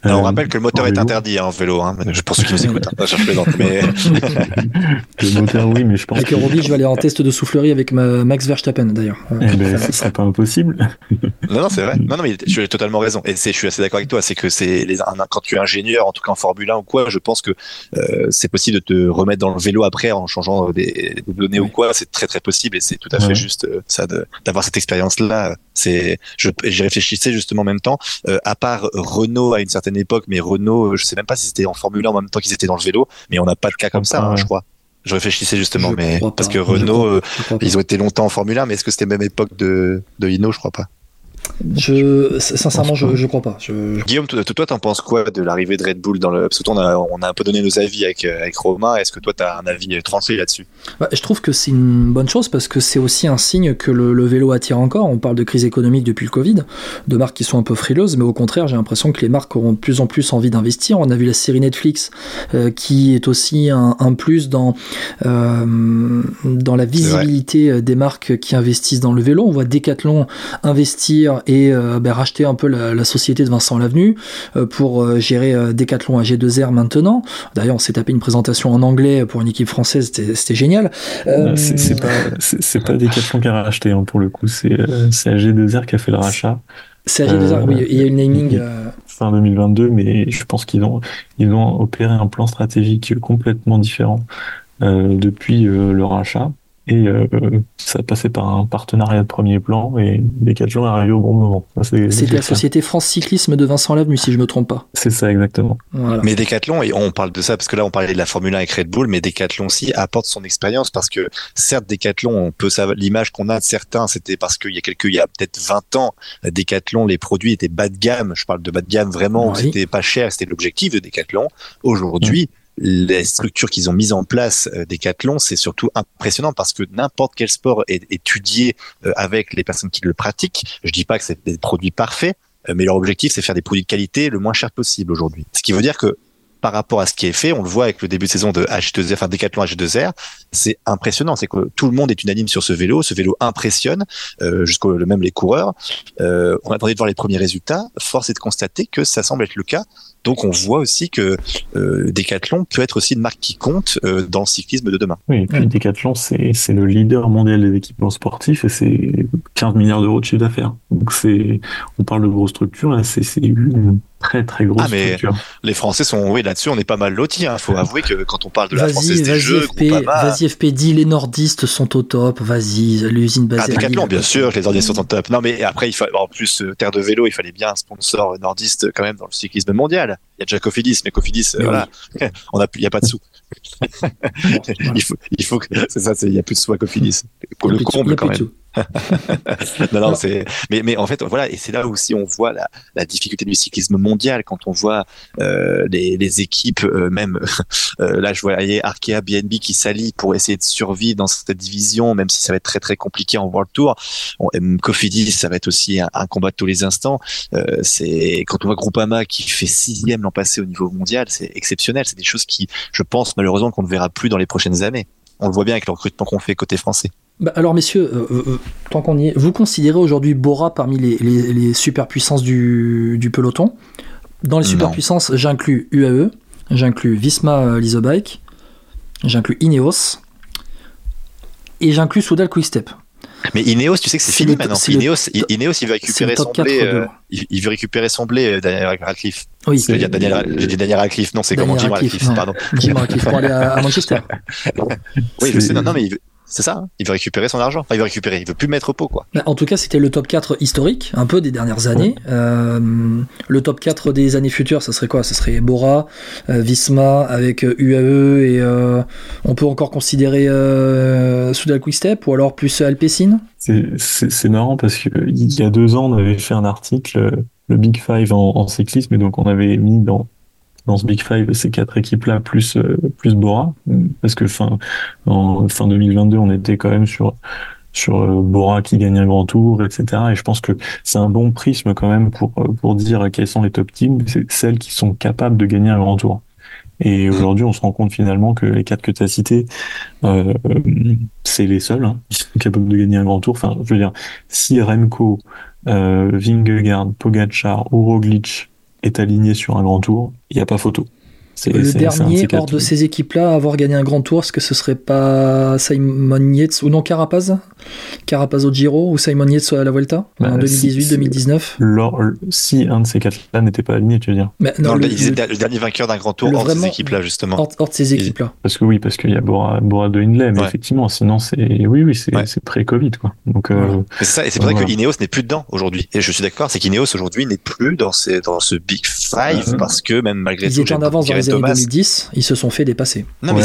on euh, rappelle que le moteur est interdit hein, en vélo, hein, pour ceux qui nous écoutent. Hein, mais... le moteur, oui, mais je pense. Avec que... Roby, je vais aller en test de soufflerie avec ma Max Verstappen d'ailleurs. Eh ben, ce serait pas impossible. non, non, c'est vrai. Non, non, mais tu as totalement raison. Et je suis assez d'accord avec toi. C'est que c'est les, quand tu es ingénieur, en tout cas en Formule 1 ou quoi, je pense que euh, c'est possible de te remettre dans le vélo après en changeant des, données ou quoi. C'est très très possible et c'est tout à fait juste euh, ça d'avoir cette expérience là. C'est, j'y réfléchissais justement en même temps. Euh, à part Renault à une certaine époque, mais Renault, je sais même pas si c'était en Formule 1 en même temps qu'ils étaient dans le vélo, mais on n'a pas de cas comme ça, hein, je crois. Je réfléchissais justement, mais parce que Renault, ils ont été longtemps en Formule 1, mais est-ce que c'était même époque de, de Hino, je crois pas. Je, sincèrement, je, je crois pas. Je... Guillaume, toi, toi, t'en penses quoi de l'arrivée de Red Bull dans le, parce que toi, on a, on a un peu donné nos avis avec, euh, avec Romain. Est-ce que toi, t'as un avis tranché là-dessus? Bah, je trouve que c'est une bonne chose parce que c'est aussi un signe que le, le, vélo attire encore. On parle de crise économique depuis le Covid, de marques qui sont un peu frileuses, mais au contraire, j'ai l'impression que les marques auront de plus en plus envie d'investir. On a vu la série Netflix euh, qui est aussi un, un plus dans, euh, dans la visibilité des marques qui investissent dans le vélo. On voit Decathlon investir et euh, ben, racheter un peu la, société de Vincent Lavenu euh, pour euh, gérer Decathlon à G2R maintenant. D'ailleurs, on s'est tapé une présentation en anglais pour une équipe française, c'était génial. C'est pas, pas Decathlon qui a racheté hein, pour le coup, c'est AG2R qui a fait le rachat. C'est AG2R, oui, il y a une naming. Fin 2022, mais je pense qu'ils ont, ils ont opéré un plan stratégique complètement différent depuis le rachat. Et euh, ça passait par un partenariat de premier plan et les quatre jours arrivés au bon moment. C'était la société France Cyclisme de Vincent Lavenu, si je me trompe pas. C'est ça, exactement. Mais Decathlon, et on parle de ça parce que là, on parlait de la Formule 1 avec Red Bull, mais Decathlon aussi apporte son expérience parce que certes, Decathlon, on peut savoir, l'image qu'on a de certains, c'était parce qu'il y a quelques, il y a peut-être 20 ans, Decathlon, les produits étaient bas de gamme. Je parle de bas de gamme vraiment, c'était pas cher, c'était l'objectif de Decathlon. Aujourd'hui, les structures qu'ils ont mises en place euh, Decathlon, c'est surtout impressionnant parce que n'importe quel sport est étudié euh, avec les personnes qui le pratiquent. Je dis pas que c'est des produits parfaits, euh, mais leur objectif c'est faire des produits de qualité le moins cher possible aujourd'hui. Ce qui veut dire que par rapport à ce qui est fait, on le voit avec le début de saison de H2R, enfin Decathlon H2R, c'est impressionnant. C'est que tout le monde est unanime sur ce vélo. Ce vélo impressionne, euh, jusqu'au même les coureurs. Euh, on attendait de voir les premiers résultats. Force est de constater que ça semble être le cas. Donc on voit aussi que euh, Decathlon peut être aussi une marque qui compte euh, dans le cyclisme de demain. Oui, et puis Decathlon, c'est le leader mondial des équipements sportifs et c'est 15 milliards d'euros de chiffre d'affaires. Donc c'est, on parle de grosses structures, c'est une très très grosse ah, mais structure. Les Français sont, oui, là-dessus, on n'est pas mal lotis. Il hein. faut avouer que quand on parle de la Française des Jeux, Vas-y FP, dis les nordistes sont au top. Vas-y, l'usine basée. Ah, Decathlon, bien sûr, les nordistes sont au top. Non, mais après, il faut, en plus, euh, terre de vélo, il fallait bien un sponsor nordiste quand même dans le cyclisme mondial. Il y a déjà Cofidis, mais Cofidis, mais voilà, on a, il y a pas de sous. il faut, il faut que, c'est ça, il y a plus de sous à Cofidis. Le comble quand même. non, non, c'est. Mais, mais en fait, voilà, et c'est là aussi on voit la, la, difficulté du cyclisme mondial quand on voit euh, les, les, équipes, euh, même euh, là, je voyais Arkea, BNB qui s'allient pour essayer de survivre dans cette division, même si ça va être très très compliqué en World Tour. On, Cofidis, ça va être aussi un, combat de tous les instants. Euh, c'est quand on voit Groupama qui fait sixième l'an passé au niveau mondial, c'est exceptionnel. C'est des choses qui, je pense malheureusement, qu'on ne verra plus dans les prochaines années. On le voit bien avec le recrutement qu'on fait côté français. Bah, alors messieurs, euh, euh, euh, tant qu'on y est, vous considérez aujourd'hui Bora parmi les, les, superpuissances du, du, peloton? Dans les superpuissances, j'inclus UAE, j'inclus Visma Lisobike, j'inclus Ineos, et j'inclus Soudal Quickstep. Mais Ineos, tu sais que c'est fini maintenant. Ineos, Ineos, il veut récupérer son blé. il, veut récupérer son blé, Daniel Radcliffe. Oui. J'ai dit Daniel Radcliffe. Non, c'est comment Jim Radcliffe. Pardon. Jim Radcliffe pour aller à, Manchester. oui, je sais. Non, non, mais il veut, c'est ça, hein. il veut récupérer son argent. Enfin, il veut récupérer, il veut plus mettre au pot, quoi. Bah, en tout cas, c'était le top 4 historique, un peu des dernières années. Euh, le top 4 des années futures, ça serait quoi? Ça serait Bora, euh, Visma avec UAE euh, et on peut encore considérer Soudal Quickstep ou alors plus Alpecin? C'est marrant parce qu'il y a deux ans, on avait fait un article, le Big Five en, en cyclisme, et donc on avait mis dans dans ce Big Five, ces quatre équipes-là, plus, euh, plus Bora, parce que fin, fin 2022, on était quand même sur, sur Bora qui gagne un grand tour, etc. Et je pense que c'est un bon prisme quand même pour pour dire quelles sont les top teams, c'est celles qui sont capables de gagner un grand tour. Et aujourd'hui, on se rend compte finalement que les quatre que tu as cités, euh, c'est les seuls hein, qui sont capables de gagner un grand tour. Enfin, je veux dire, si Remco, euh, Vingegaard, Pogacar ou est aligné sur un grand tour, il n'y a pas photo. Le dernier hors de ces équipes-là à avoir gagné un grand tour, est-ce que ce serait pas Simon Yates ou non Carapaz? Carapaz au Giro ou Simon Yates à la Vuelta? Bah, en 2018-2019 Si. un de ces quatre-là n'était pas aligné, tu veux dire? Non, le, le, dernier vainqueur d'un grand tour hors de ces équipes-là, justement. Hors, de ces équipes-là. Parce que oui, parce qu'il y a Bora, de Hindley, mais effectivement, sinon c'est oui, oui, c'est pré-Covid quoi. Donc euh, c'est ça, et c'est vrai que Ineos n'est plus dedans aujourd'hui. Et je suis d'accord, c'est qu'Ineos aujourd'hui n'est plus dans ces, dans ce Big Five parce que même malgré tout, en avance dans les années 2010, ils se sont fait dépasser. Non, mais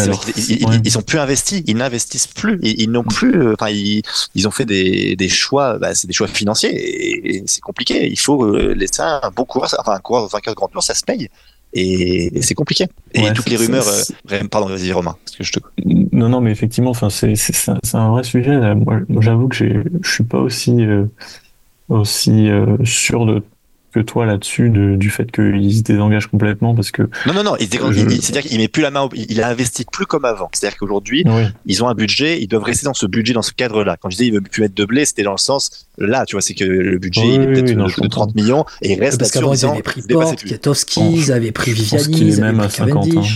ils, sont plus investis, ils n'investissent plus, ils, n'ont plus, euh, enfin ils, ils ont fait des, des choix, bah, c'est des choix financiers et, c'est compliqué. Il faut euh, laisser un bon coureur, enfin un coureur vainqueur de grand tour, ça se paye. Et, c'est compliqué. Et toutes les rumeurs, euh, pardon, vas-y Romain, parce que je te... Non, non, mais effectivement, enfin, c'est un vrai sujet. Moi, j'avoue que je suis pas aussi euh, aussi sûr de que toi là-dessus du fait qu'il se désengage complètement parce que non non non il c'est-à-dire qu'il met plus la main il a investi plus comme avant. C'est-à-dire qu'aujourd'hui ils ont un budget ils doivent rester dans ce budget dans ce cadre-là. Quand je disais il veut plus mettre de blé c'était dans le sens là tu vois c'est que le budget il est peut-être de, 30 millions et il reste parce qu'avant ils avaient pris Porte, Kiatowski ils avaient pris Viviani ils avaient même à 50 ans.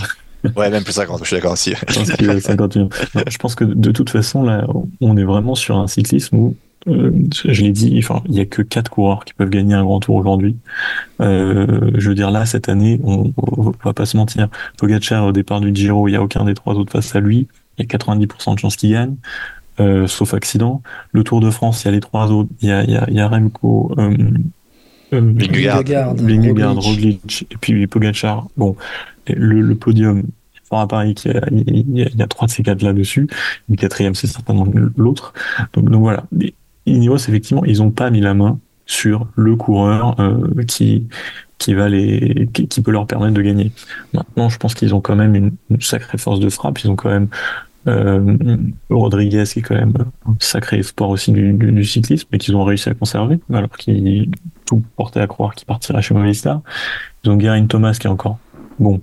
Ouais, même plus 50, je suis d'accord aussi. je pense que de toute façon, là, on est vraiment sur un cyclisme où euh, je l'ai dit, enfin, il y a que quatre coureurs qui peuvent gagner un grand tour aujourd'hui. Euh, je veux dire là cette année, on, on, va pas se mentir. Pogacar au départ du Giro, il y a aucun des trois autres face à lui. Il y a 90% de chances qu'il gagne, euh, sauf accident. Le Tour de France, il y a les trois autres. Il y a, il y a, il y a Remco. Euh, euh, Roglic et puis Pogacar. Bon, le, le podium, fort à Paris qu'il y, a, il y a trois de ces quatre là dessus. Le quatrième, c'est certainement l'autre. Donc, donc voilà. Ineos, effectivement, ils n'ont pas mis la main sur le coureur euh, qui qui va les qui, peut leur permettre de gagner. Maintenant, je pense qu'ils ont quand même une, sacrée force de frappe. Ils ont quand même euh, Rodriguez qui est quand même un sacré sport aussi du, cyclisme, mais qu'ils ont réussi à conserver, alors qu'ils tout portait à croire qu'il partirait chez Movistar. Ils ont Guerin Thomas qui est encore bon,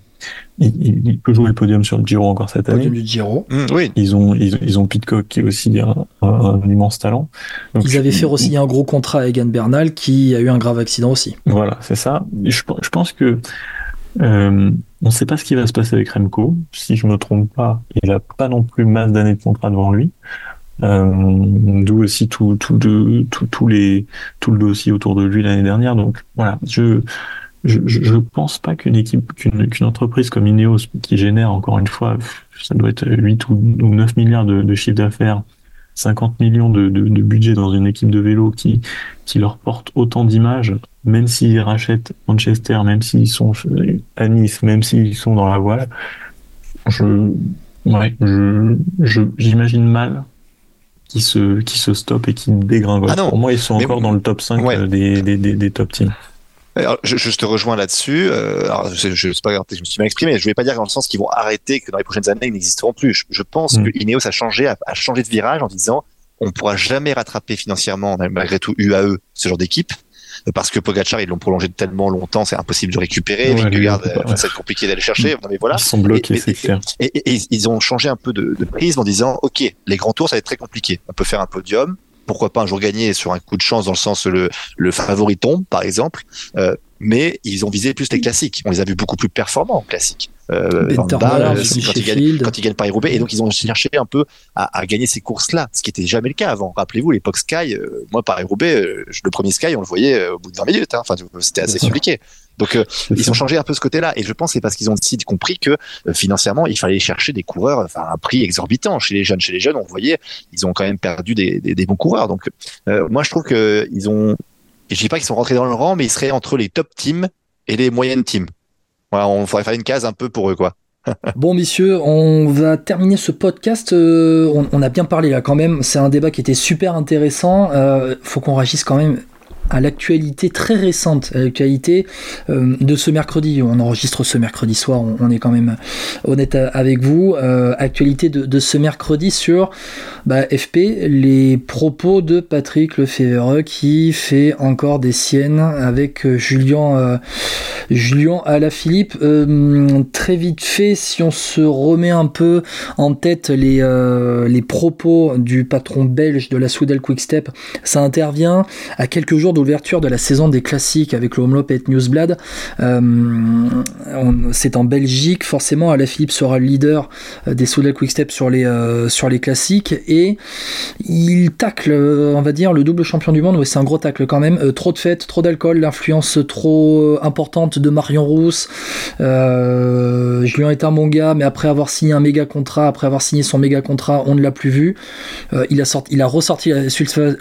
il, peut jouer le podium sur le Giro encore cette année. Podium du Giro. Mmh, oui. Ils ont, ils, ont Pitcock qui est aussi un, immense talent. ils avaient fait aussi un gros contrat à Egan Bernal qui a eu un grave accident aussi. Voilà, c'est ça. Je, je, pense que euh, on ne sait pas ce qui va se passer avec Remco. Si je me trompe pas, il a pas non plus masse d'années de contrat devant lui. Euh, D'où aussi tout, tout, tout, tout, les, tout le dossier autour de lui l'année dernière. Donc voilà, je je, je pense pas qu'une équipe, qu'une entreprise comme Ineos, qui génère encore une fois, ça doit être 8 ou 9 milliards de, de chiffre d'affaires, 50 millions de, de, de, budget dans une équipe de vélo qui, qui leur porte autant d'images, même s'ils rachètent Manchester, même s'ils sont à Nice, même s'ils sont dans la voile, je, ouais, je, j'imagine mal qui se, qui se stoppent et qui dégringolent. Ah Pour moi, ils sont encore dans le top 5 euh, des, des, des, des top teams. Alors, je, je, te rejoins là-dessus. Euh, alors, je, je, sais pas, je me suis mal exprimé. Je voulais pas dire dans le sens qu'ils vont arrêter, que dans les prochaines années, ils n'existeront plus. Je, pense mm. que Ineos a changé, a, a, changé de virage en disant on pourra jamais rattraper financièrement, malgré tout, UAE, ce genre d'équipe. Parce que Pogacar, ils l'ont prolongé tellement longtemps, c'est impossible de récupérer. Ouais, Vingegaard, euh, ça va être compliqué d'aller chercher. Non, mais voilà. Ils sont bloqués, c'est clair. Et, et, ils ont changé un peu de, de prise en disant, OK, les grands tours, ça va être très compliqué. On peut faire un podium, pourquoi pas un jour gagner sur un coup de chance dans le sens le, le favori tombe par exemple euh, mais ils ont visé plus les classiques. On les a vus beaucoup plus performants en classiques. Euh, Van Damme, quand, ils gagnent, quand ils gagnent Paris-Roubaix. Et donc, ils ont cherché un peu à, à gagner ces courses-là, ce qui était jamais le cas avant. Rappelez-vous, l'époque Sky, euh, moi, Paris-Roubaix, euh, le premier Sky, on le voyait euh, au bout de 20 minutes. Hein. Enfin, c'était assez compliqué. Donc, ils ont changé un peu ce côté-là. Et je pense que c'est parce qu'ils ont aussi compris que financièrement, il fallait chercher des coureurs, enfin, un prix exorbitant. Chez les jeunes, chez les jeunes, on voyait, ils ont quand même perdu des, des, des bons coureurs. Donc, moi, je trouve que ils ont je dis pas qu'ils sont rentrés dans le rang, mais ils seraient entre les top teams et les moyennes teams. Voilà, on faudrait faire une case un peu pour eux, quoi. bon, messieurs, on va terminer ce podcast. Euh, on, a bien parlé là quand même. C'est un débat qui était super intéressant. Euh, faut qu'on réagisse quand même à l'actualité très récente, à l'actualité euh, de ce mercredi. On enregistre ce mercredi soir, on, est quand même honnête avec vous. Euh, actualité de, ce mercredi sur bah, FP, les propos de Patrick Lefebvre qui fait encore des siennes avec euh, Julien, Julien Alaphilippe. très vite fait, si on se remet un peu en tête les, les propos du patron belge de la Soudal Quickstep, ça intervient à quelques jours d'ouverture de la saison des classiques avec le Homelop et Newsblad. Euh, c'est en Belgique, forcément, Alaphilippe sera le leader euh, des Soudal Quickstep sur les, euh, sur les classiques et il tacle, on va dire, le double champion du monde. Oui, c'est un gros tacle quand même. trop de fêtes, trop d'alcool, l'influence trop importante de Marion Rousse. Julien est un bon gars, mais après avoir signé un méga contrat, après avoir signé son méga contrat, on ne l'a plus vu. il, a sorti, il a ressorti la,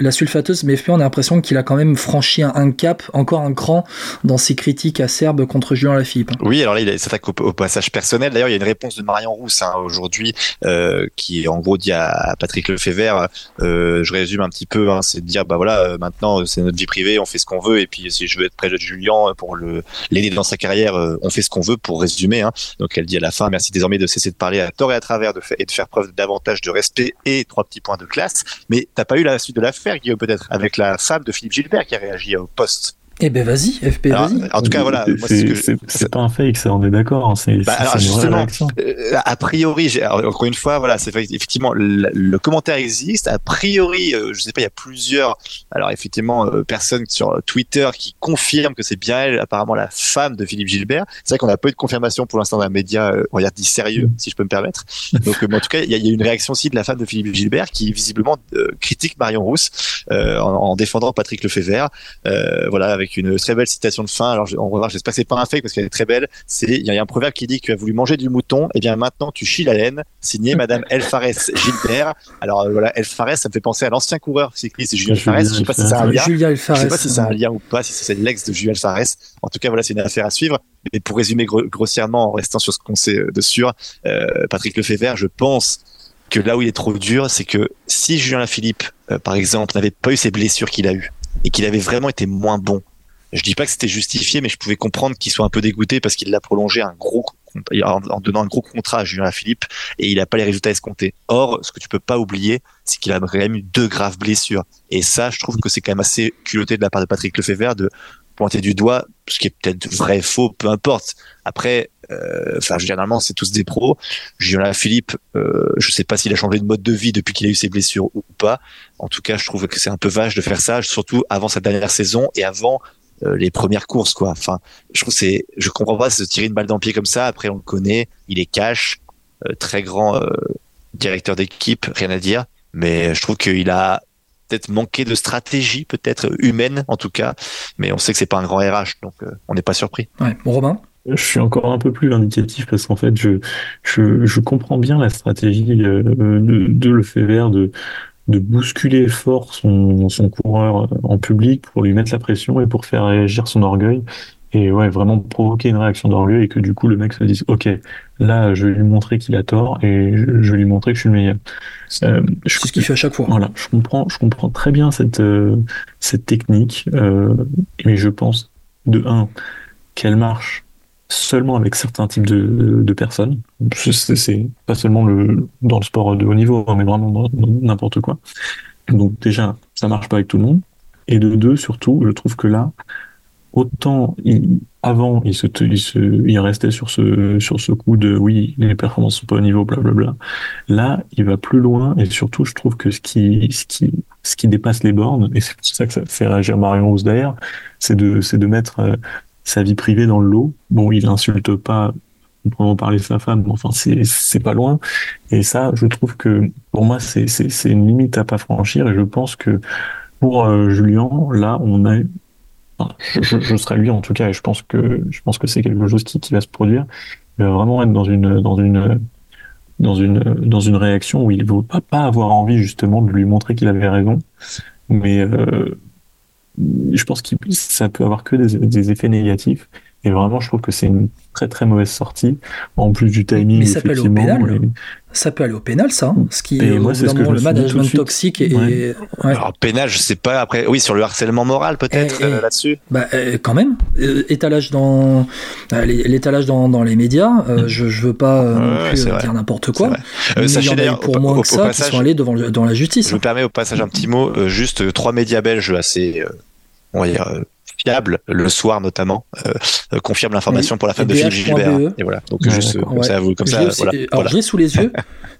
la sulfateuse, mais on a l'impression qu'il a quand même franchi un, cap, encore un cran dans ses critiques acerbes contre Julien Lafilippe. Oui, alors là, il s'attaque au, passage personnel. D'ailleurs, il y a une réponse de Marion Rousse hein, aujourd'hui euh, qui, en gros, dit à Patrick Lefebvre, euh, je résume un petit peu, hein, c'est de dire, bah voilà, euh, maintenant, c'est notre vie privée, on fait ce qu'on veut, et puis si je veux être près de Julien pour l'aider dans sa carrière, on fait ce qu'on veut pour résumer. Hein. Donc, elle dit à la fin, merci désormais de cesser de parler à tort et à travers et de faire preuve davantage de respect et trois petits points de classe. Mais t'as pas eu la suite de l'affaire, Guillaume, peut-être, avec la femme de Philippe Gilbert qui a réagi au poste eh ben vas-y, FP, vas-y. En tout cas, voilà. C'est pas un fake, ça, on est d'accord. Hein, c'est bah, justement, euh, a priori, encore une fois, voilà, c'est effectivement le, commentaire existe. A priori, euh, je sais pas, il y a plusieurs, alors effectivement, euh, personnes sur Twitter qui confirment que c'est bien elle, apparemment la femme de Philippe Gilbert. C'est vrai qu'on n'a pas eu de confirmation pour l'instant d'un média, on va dire dit sérieux, si je peux me permettre. Donc, en tout cas, il y, a une réaction aussi de la femme de Philippe Gilbert qui visiblement critique Marion Rousse en, en, défendant Patrick Lefebvre. voilà, avec avec une très belle citation de fin. Alors, on va voir, j'espère que c'est pas un fake parce qu'elle est très belle. C'est, il y a un proverbe qui dit que tu as voulu manger du mouton, et eh bien maintenant tu chies la laine. Signé Madame El Fares Gilbert. Alors euh, voilà, El Fares, ça me fait penser à l'ancien coureur cycliste Julien Fares. Je sais pas si c'est un lien. Je sais pas si c'est un lien ou pas, si c'est l'ex de Julien Fares. En tout cas, voilà, c'est une affaire à suivre. Mais pour résumer grossièrement, en restant sur ce qu'on sait de sûr, euh, Patrick Lefebvre, je pense que là où il est trop dur, c'est que si Julien Philippe, euh, par exemple, n'avait pas eu ces blessures qu'il a eues et qu'il avait vraiment été moins bon je dis pas que c'était justifié, mais je pouvais comprendre qu'il soit un peu dégoûté parce qu'il l'a prolongé en donnant un gros contrat à Julien Philippe et il n'a pas les résultats escomptés. Or, ce que tu peux pas oublier, c'est qu'il a quand même eu deux graves blessures. Et ça, je trouve que c'est quand même assez culotté de la part de Patrick Lefebvre de pointer du doigt, ce qui est peut-être vrai, faux, peu importe. Après, euh, enfin, généralement, c'est tous des pros. Julien Philippe, euh, je sais pas s'il a changé de mode de vie depuis qu'il a eu ses blessures ou pas. En tout cas, je trouve que c'est un peu vache de faire ça, surtout avant sa dernière saison et avant les premières courses quoi. Enfin, je trouve c'est, je comprends pas se tirer une balle dans le pied comme ça. Après, on le connaît, il est cash, euh, très grand euh, directeur d'équipe, rien à dire. Mais je trouve qu'il a peut-être manqué de stratégie, peut-être humaine en tout cas. Mais on sait que c'est pas un grand RH, donc on n'est pas surpris. Ouais, bon, Romain. Je suis encore un peu plus vindicatif parce qu'en fait, je, je, je comprends bien la stratégie de, de Lefebvre de, de bousculer fort son, son coureur en public pour lui mettre la pression et pour faire réagir son orgueil. Et ouais vraiment provoquer une réaction d'orgueil et que du coup le mec se dise ok là je vais lui montrer qu'il a tort et je, vais lui montrer que je suis le meilleur. Euh, c'est ce qu'il fait à chaque fois. voilà je comprends je comprends très bien cette euh, cette technique euh, mais je pense de un qu'elle marche seulement avec certains types de, de personnes. C'est pas seulement le, dans le sport de haut niveau, hein, mais vraiment dans n'importe quoi. Donc déjà, ça marche pas avec tout le monde. Et de deux, surtout, je trouve que là, autant avant, il se, il se, il restait sur ce, sur ce coup de oui, les performances sont pas au niveau, blablabla. Là, il va plus loin et surtout, je trouve que ce qui, ce qui, ce qui dépasse les bornes, et c'est pour ça que ça fait réagir Marion Rousse d'ailleurs, c'est de, c'est de mettre euh, sa vie privée dans le lot. Bon, il insulte pas vraiment parler de sa femme, mais enfin c'est pas loin. Et ça, je trouve que pour moi c'est une limite à pas franchir. Et je pense que pour euh, Julien, là, on a je, je, serais lui en tout cas, et je pense que je pense que c'est quelque chose qui, qui va se produire. Il va vraiment être dans une dans une dans une dans une réaction où il ne va pas avoir envie justement de lui montrer qu'il avait raison, mais euh, je pense que ça peut avoir que des, effets négatifs Et vraiment, je trouve que c'est une très très mauvaise sortie. En plus du timing, mais ça peut aller au pénal. Ça peut aller au pénal, ça. Hein, ce qui est, moi, le management toxique et. Alors pénal, je sais pas. Après, oui, sur le harcèlement moral peut-être euh, là-dessus. Bah, euh, quand même. Euh, étalage dans l'étalage dans, dans, les médias. Mm. je, je veux pas non plus dire n'importe quoi. sachez d'ailleurs pour moins que ça, qui sont allés devant dans la justice. Je me permets au passage un petit mot. juste trois médias belges assez, on va dire fiable le soir notamment euh, confirme l'information pour la femme de Philippe Gilbert e. et voilà. Donc juste comme ça vous comme ça voilà, alors j'ai sous les yeux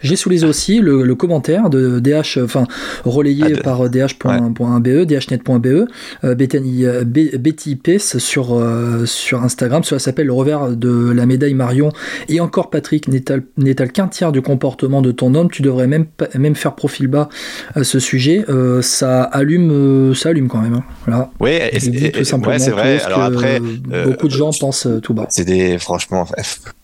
j'ai sous les yeux aussi le, le commentaire de DH enfin relayé ah, par dh.be dhnet.be euh, Betty, euh, Betty Pace sur euh, sur Instagram. Cela s'appelle le revers de la médaille Marion. Et encore Patrick n'est-elle qu'un tiers du comportement de ton homme? Tu devrais même même faire profil bas à ce sujet. Ça allume ça allume quand même hein. voilà. Ouais et, ouais, c'est vrai. Alors après, euh, beaucoup de gens pensent euh, tout bas. C'est des, franchement,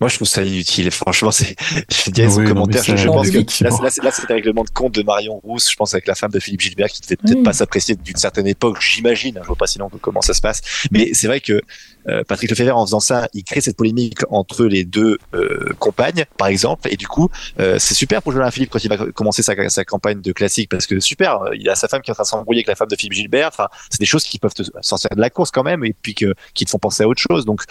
moi, je trouve ça inutile. Franchement, c'est, je dirais son commentaire. Je, je pense que là, là, là c'est le règlement de compte de Marion Rousse. Je pense avec la femme de Philippe Gilbert qui devait peut-être pas s'apprécier d'une certaine époque. J'imagine. Je vois pas sinon comment ça se passe. Mais c'est vrai que euh, Patrick Lefebvre, en faisant ça, il crée cette polémique entre les deux euh, compagnes, par exemple. Et du coup, euh, c'est super pour Julien Philippe quand il va commencer sa, sa, campagne de classique parce que super, il a sa femme qui est en train de s'embrouiller avec la femme de Philippe Gilbert. Enfin, c'est des choses qui peuvent te sortir de la course quand même et puis que, qui te font penser à autre chose. Donc,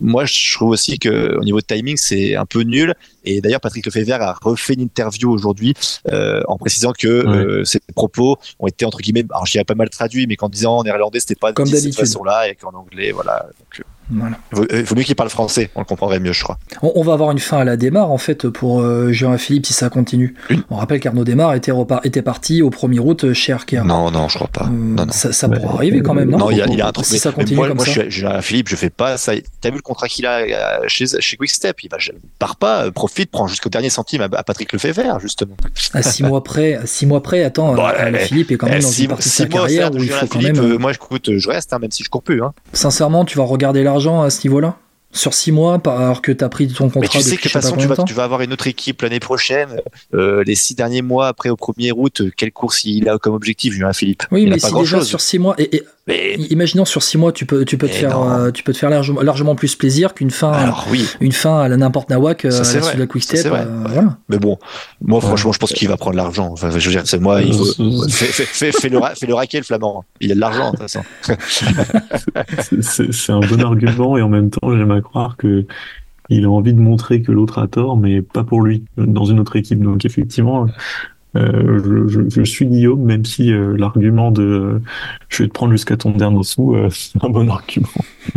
moi, je trouve aussi que au niveau de timing, c'est un peu nul. Et d'ailleurs, Patrick Lefebvre a refait une interview aujourd'hui euh, en précisant que euh, ses propos ont été entre guillemets, alors je dirais pas mal traduit, mais qu'en disant en néerlandais, c'était pas comme de cette façon-là et qu'en anglais, voilà. Donc, euh, voilà. Il vaut, mieux qu'il parle français, on le comprendrait mieux, je crois. On, va avoir une fin à la démarre, en fait, pour euh, Jean Philippe si ça continue. On rappelle qu'Arnaud Démarre était, était parti au 1er août chez Arkea. Non, non, je crois pas. non, non. Ça, ça pourra arriver quand même, non? Non, il y a, il y a un truc. Si ça continue moi, comme moi ça. je suis Philippe, je fais pas ça. T'as vu le contrat qu'il a chez, chez Quickstep? Il va, part pas, profite, prend jusqu'au dernier centime à, Patrick Lefebvre, justement. À six mois près, six mois près, attends, bon, euh, Philippe est quand même dans une partie de sa carrière où il faut quand même. Euh, moi, écoute, je reste, hein, même si je cours plus. Hein. Sincèrement, tu vas regarder l'argent à ce niveau-là sur six mois alors que tu as pris ton contrat. Mais tu sais que de toute façon, tu vas, tu vas, avoir une autre équipe l'année prochaine. Euh, les six derniers mois après au 1er août, quelle course il a comme objectif, Julien Philippe? Oui, mais si déjà sur six mois, et, imaginons sur six mois, tu peux, tu peux te faire, euh, tu peux te faire largement, largement plus plaisir qu'une fin, alors, oui. une fin à la n'importe nawak euh, sur la quick step. Euh, voilà. Mais bon, moi franchement, je pense qu'il va prendre l'argent. Enfin, je veux dire, c'est moi. Il faut, fais, fais, fais, le, fais le raquet, le flamand. Il a de l'argent de toute façon. c'est un bon argument et en même temps, j'aime à croire que il a envie de montrer que l'autre a tort, mais pas pour lui, dans une autre équipe. Donc effectivement, euh, je, je, suis Guillaume, même si euh, l'argument de je vais te prendre jusqu'à ton dernier sou, euh, c'est un bon argument.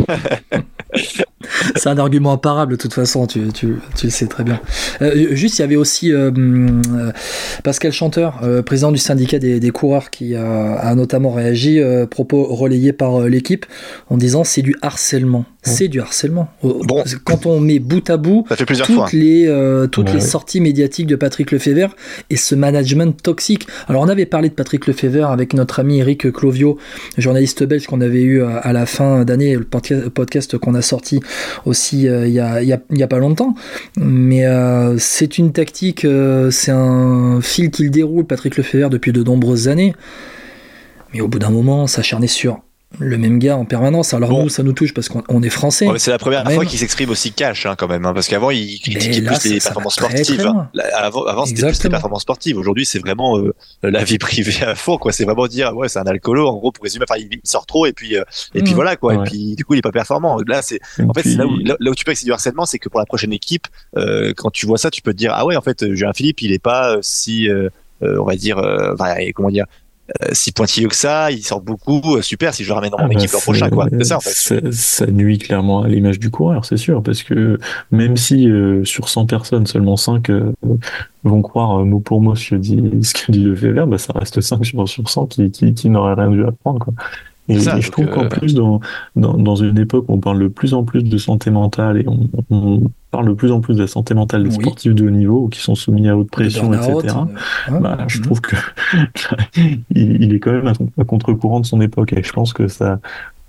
c'est un argument imparable de toute façon, tu, tu, tu le sais très bien. Euh, juste, il y avait aussi euh, euh Pascal Chanteur, euh, président du syndicat des, des coureurs, qui a, a notamment réagi, propos relayés par l'équipe, en disant c'est du harcèlement. C'est du harcèlement. Bon. Quand on met bout à bout toutes les, toutes les sorties médiatiques de Patrick Lefebvre et ce management toxique. Alors on avait parlé de Patrick Lefebvre avec notre ami Eric Clovio, journaliste belge qu'on avait eu à, la fin d'année, le podcast qu'on a sorti aussi euh, il y, a, y, a, y, a, pas longtemps. Mais euh, c'est une tactique, euh, c'est un fil qu'il déroule, Patrick Lefebvre, depuis de nombreuses années. Mais au bout d'un moment, s'acharner sur le même gars en permanence. Alors nous, ça nous touche parce qu'on est français. c'est la première fois qu'il s'exprime aussi cash hein, quand même, hein, parce qu'avant il critiquait plus les performances sportives. Hein. Avant, avant c'était plus les performances sportives. Aujourd'hui, c'est vraiment euh, la vie privée à fond. quoi. C'est vraiment dire ouais, c'est un alcoolo en gros pour résumer. Enfin, il, sort trop et puis euh, et puis mmh. voilà quoi. Et puis du coup, il est pas performant. Là, c'est en fait là où, là, où tu peux que c'est du harcèlement, c'est que pour la prochaine équipe, euh, quand tu vois ça, tu peux te dire ah ouais, en fait, un Philippe, il est pas si on va dire, comment dire, si pointilleux que ça, il sort beaucoup, euh, super, si je le ramène dans mon ah bah, équipe l'an prochain, quoi. Ça, en fait. Ça, nuit clairement à l'image du coureur, c'est sûr, parce que même si euh, sur 100 personnes, seulement 5 vont croire mot pour mot ce que dit, ce que dit Lefebvre, bah, ça reste 5 sur, 100 qui, qui, qui n'auraient rien dû apprendre, quoi. Et, je trouve qu'en plus, dans, dans, dans, une époque où on parle de plus en plus de santé mentale et on, on parle de plus en plus de la santé mentale des sportifs de haut niveau qui sont soumis à haute pression, etc. Euh, bah, je trouve que il, est quand même à, contre-courant de son époque et je pense que ça,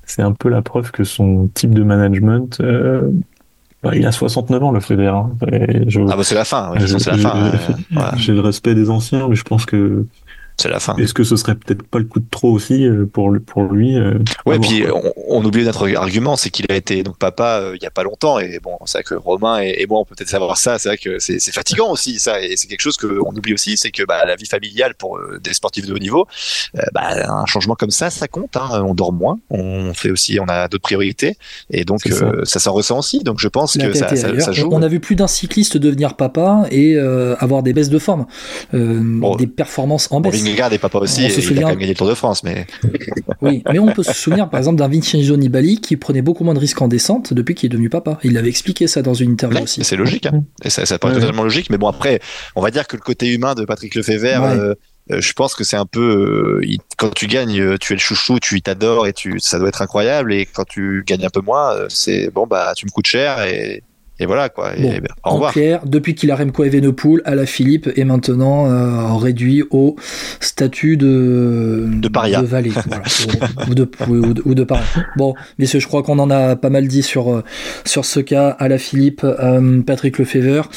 c'est un peu la preuve que son type de management, euh, bah, il a 69 ans le Federer. Hein, ah bah c'est la fin. c'est la fin. J'ai le respect des anciens, mais je pense que c'est la fin. Est-ce que ce serait peut-être pas le coup de trop aussi euh, pour pour lui euh, Ouais, puis on, on, oublie notre argument, c'est qu'il a été donc papa euh, il y a pas longtemps et bon, c'est vrai que Romain et, moi on peut peut-être savoir ça. C'est vrai que c'est fatigant aussi ça et c'est quelque chose qu'on oublie aussi, c'est que bah, la vie familiale pour des sportifs de haut niveau, bah, un changement comme ça, ça compte. Hein. On dort moins, on fait aussi, on a d'autres priorités et donc ça, s'en ressent aussi. Donc je pense que ça, ça, joue. On a vu plus d'un cycliste devenir papa et avoir des baisses de forme, des performances en baisse. Vingegaard et papa aussi, on se souvient... il a quand même gagné le Tour de France, mais. oui, mais on peut se souvenir par exemple d'un Vincenzo Nibali qui prenait beaucoup moins de risques en descente depuis qu'il est devenu papa. Il avait expliqué ça dans une interview aussi. C'est logique, hein. et ça, ça paraît totalement logique, mais bon après, on va dire que le côté humain de Patrick Lefebvre. Euh, euh, je pense que c'est un peu euh, quand tu gagnes, tu es le chouchou, tu t'adores et tu ça doit être incroyable et quand tu gagnes un peu moins, c'est bon bah tu me coûtes cher et et voilà quoi. Bon, et, au revoir. En clair, depuis qu'il a Remco Evenepoel, à la Philippe est maintenant euh, réduit au statut de de paria, de valet, voilà, ou, de, ou, de, paria. Bon, messieurs, je crois qu'on en a pas mal dit sur euh, sur ce cas à la Philippe, euh, Patrick Lefebvre.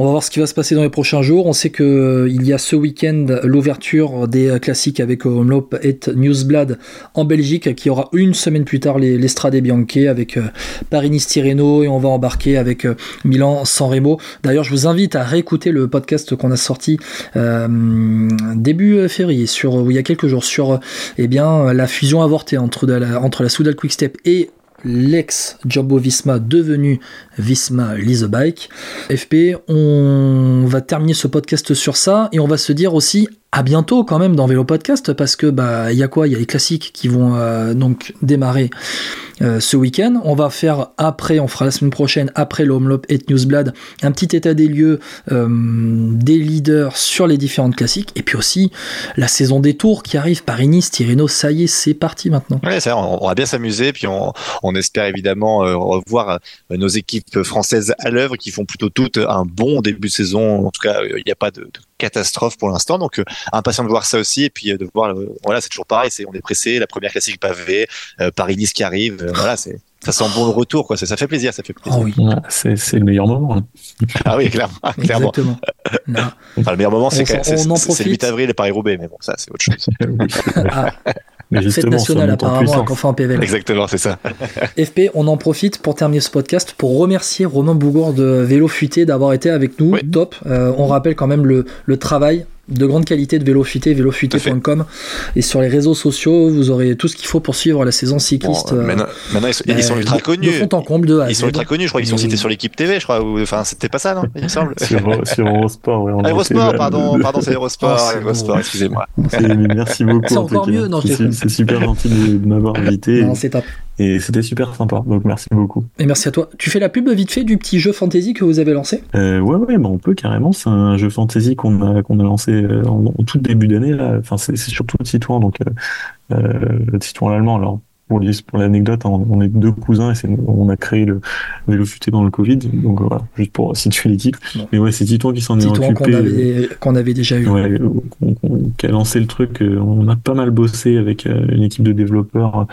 On va voir ce qui va se passer dans les prochains jours. On sait que euh, il y a ce week-end l'ouverture des euh, classiques avec Homelope et Newsblad en Belgique, qui aura une semaine plus tard les, Strade Bianche avec euh, Paris-Nice-Tirreno et on va embarquer avec Milan-San Remo. D'ailleurs, je vous invite à réécouter le podcast qu'on a sorti début février, sur, il y a quelques jours, sur eh bien, la fusion avortée entre, la, entre la Soudal et l'ex Jumbo Visma devenu Visma Bike. FP, on va terminer ce podcast sur ça et on va se dire aussi à bientôt quand même dans Vélo Podcast parce que bah il y a quoi? Il y a les classiques qui vont euh, donc démarrer euh, ce week-end. On va faire après, on fera la semaine prochaine, après le Homelop et Newsblad, un petit état des lieux euh, des leaders sur les différentes classiques. Et puis aussi la saison des tours qui arrive, Paris-Nice, Tirreno, ça y est, c'est parti maintenant. On, va bien s'amuser. Puis on, espère évidemment revoir nos équipes françaises à l'œuvre qui font plutôt toutes un bon début de saison. En tout cas, il n'y a pas de catastrophe pour l'instant. Donc, impatient de voir ça aussi. Et puis, de voir, voilà, c'est toujours pareil. C'est, on est pressé. La première classique pavée, Paris-Nice qui arrive voilà, c'est ça sent bon le retour, quoi. Ça, ça fait plaisir, ça fait plaisir. Oh oui. c'est, le meilleur moment. Hein. Ah oui, clairement. clairement. Exactement. Enfin, le meilleur moment, c'est, le 8 avril et Paris-Roubaix, mais bon, ça, c'est autre chose. ah. Mais Fête nationale apparemment à en PVL. Exactement, c'est ça. FP, on en profite pour terminer ce podcast pour remercier Romain Bougour de Vélo Futé d'avoir été avec nous. Top. Euh, on rappelle quand même le, le travail de grande qualité de vélo futé, vélofuté.com. Et sur les réseaux sociaux, vous aurez tout ce qu'il faut pour suivre la saison cycliste. Euh, maintenant, ils, sont, ultra connus. De fond en comble de Ils sont ultra connus, je crois qu'ils sont cités sur l'équipe TV, je crois. enfin, c'était pas ça, non Il me semble. sur, Eurosport, oui. Ah, Eurosport, pardon, pardon, c'est Eurosport. Oh, Eurosport, excusez-moi. Merci beaucoup. C'est encore mieux, non C'est super gentil de m'avoir invité. c'est top. Et c'était super sympa, donc merci beaucoup. Et merci à toi. Tu fais la pub vite fait du petit jeu fantasy que vous avez lancé? Euh, Ouais, ouais, bah on peut carrément. C'est un jeu fantasy qu'on a, qu'on a lancé euh, en, tout début d'année. là. Enfin, c'est surtout le Titouan, donc euh, euh, le Titouan allemand. Alors, pour, l'anecdote, on est deux cousins et on a créé le vélo futé dans le Covid. Donc voilà, juste pour situer l'équipe. Mais ouais, c'est Titouan qui s'en est occupé. qu'on avait, qu'on avait déjà eu. Ouais, qui a lancé le truc. On a pas mal bossé avec une équipe de développeurs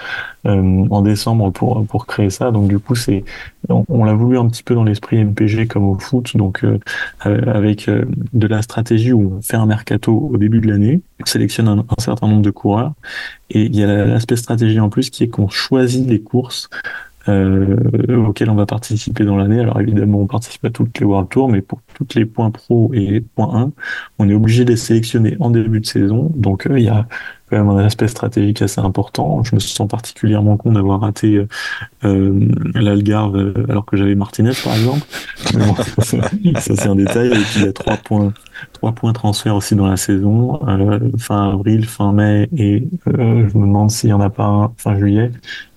euh, en décembre pour pour créer ça. Donc du coup, c'est on, l'a voulu un petit peu dans l'esprit MPG comme au foot, donc euh, avec euh, de la stratégie où on fait un mercato au début de l'année, sélectionne un, un certain nombre de coureurs. Et il y a l'aspect stratégie en plus qui est qu'on choisit les courses euh, auxquelles on va participer dans l'année. Alors évidemment, on participe à toutes les World Tours, mais pour toutes les points pro et points 1, on est obligé de les sélectionner en début de saison. Donc il y a quand même un aspect stratégique assez important. Je me sens particulièrement con d'avoir raté euh, l'Algarve euh, alors que j'avais Martinez par exemple. ça c'est un détail. Il y a trois points, trois points transfert aussi dans la saison, euh, fin avril, fin mai et euh, je me demande s'il y en a pas un fin juillet.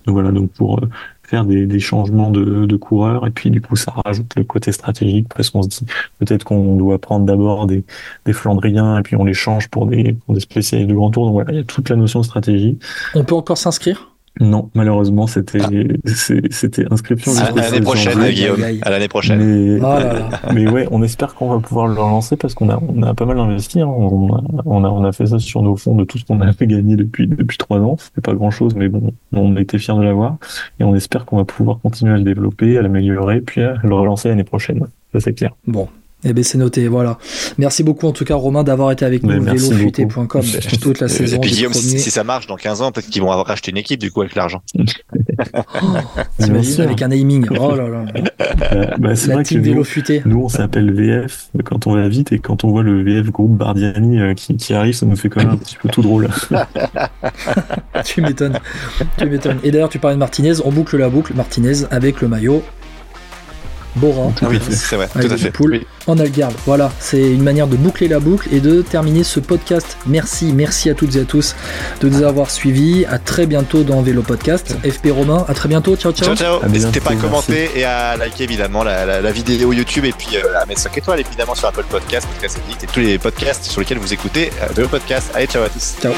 Donc voilà, donc pour euh, faire des, changements de, coureurs et puis du coup ça rajoute le côté stratégique parce qu'on se dit peut-être qu'on doit prendre d'abord des, des Flandriens et puis on les change pour des, pour des spécialistes de grand tour. Donc voilà, il y a toute la notion de stratégie. On peut encore s'inscrire? Non, malheureusement, c'était ah. c'était inscription à l'année prochaine, Guillaume. À l'année prochaine. Mais, oh mais ouais, on espère qu'on va pouvoir le relancer parce qu'on a on a pas mal investi. Hein. On, a, on, a, on a fait ça sur nos fonds de tout ce qu'on avait gagné depuis depuis trois ans. C'était pas grand chose, mais bon, on était fiers de l'avoir et on espère qu'on va pouvoir continuer à le développer, à l'améliorer, puis à le relancer l'année prochaine. Ça c'est clair. Bon, Eh bien, c'est noté, voilà. Merci beaucoup, en tout cas, Romain, d'avoir été avec nous, vélofuté.com, toute la saison. Et puis, Guillaume, si ça marche dans 15 ans, peut-être qu'ils vont avoir racheté une équipe, du coup, avec l'argent. oh, avec un naming. Oh là là. Euh, bah, c'est vrai que nous, nous, on s'appelle VF quand on va vite, et quand on voit le VF groupe Bardiani euh, qui, qui, arrive, ça nous fait quand même un petit peu tout drôle. tu m'étonnes. Tu m'étonnes. Et d'ailleurs, tu parlais de Martinez, on boucle la boucle, Martinez, avec le maillot Bora. Ah oui, c'est vrai, tout à fait. En Algarve. Voilà, c'est une manière de boucler la boucle et de terminer ce podcast. Merci, merci à toutes et à tous de nous avoir suivis. À très bientôt dans Vélo Podcast. FP Romain, à très bientôt. Ciao, ciao. Ciao, ciao. N'hésitez pas à commenter et à liker évidemment la, vidéo YouTube et puis euh, à mettre 5 étoiles évidemment sur Apple Podcast, Podcast et tous les podcasts sur lesquels vous écoutez euh, Vélo Podcast. Allez, ciao à tous. Ciao.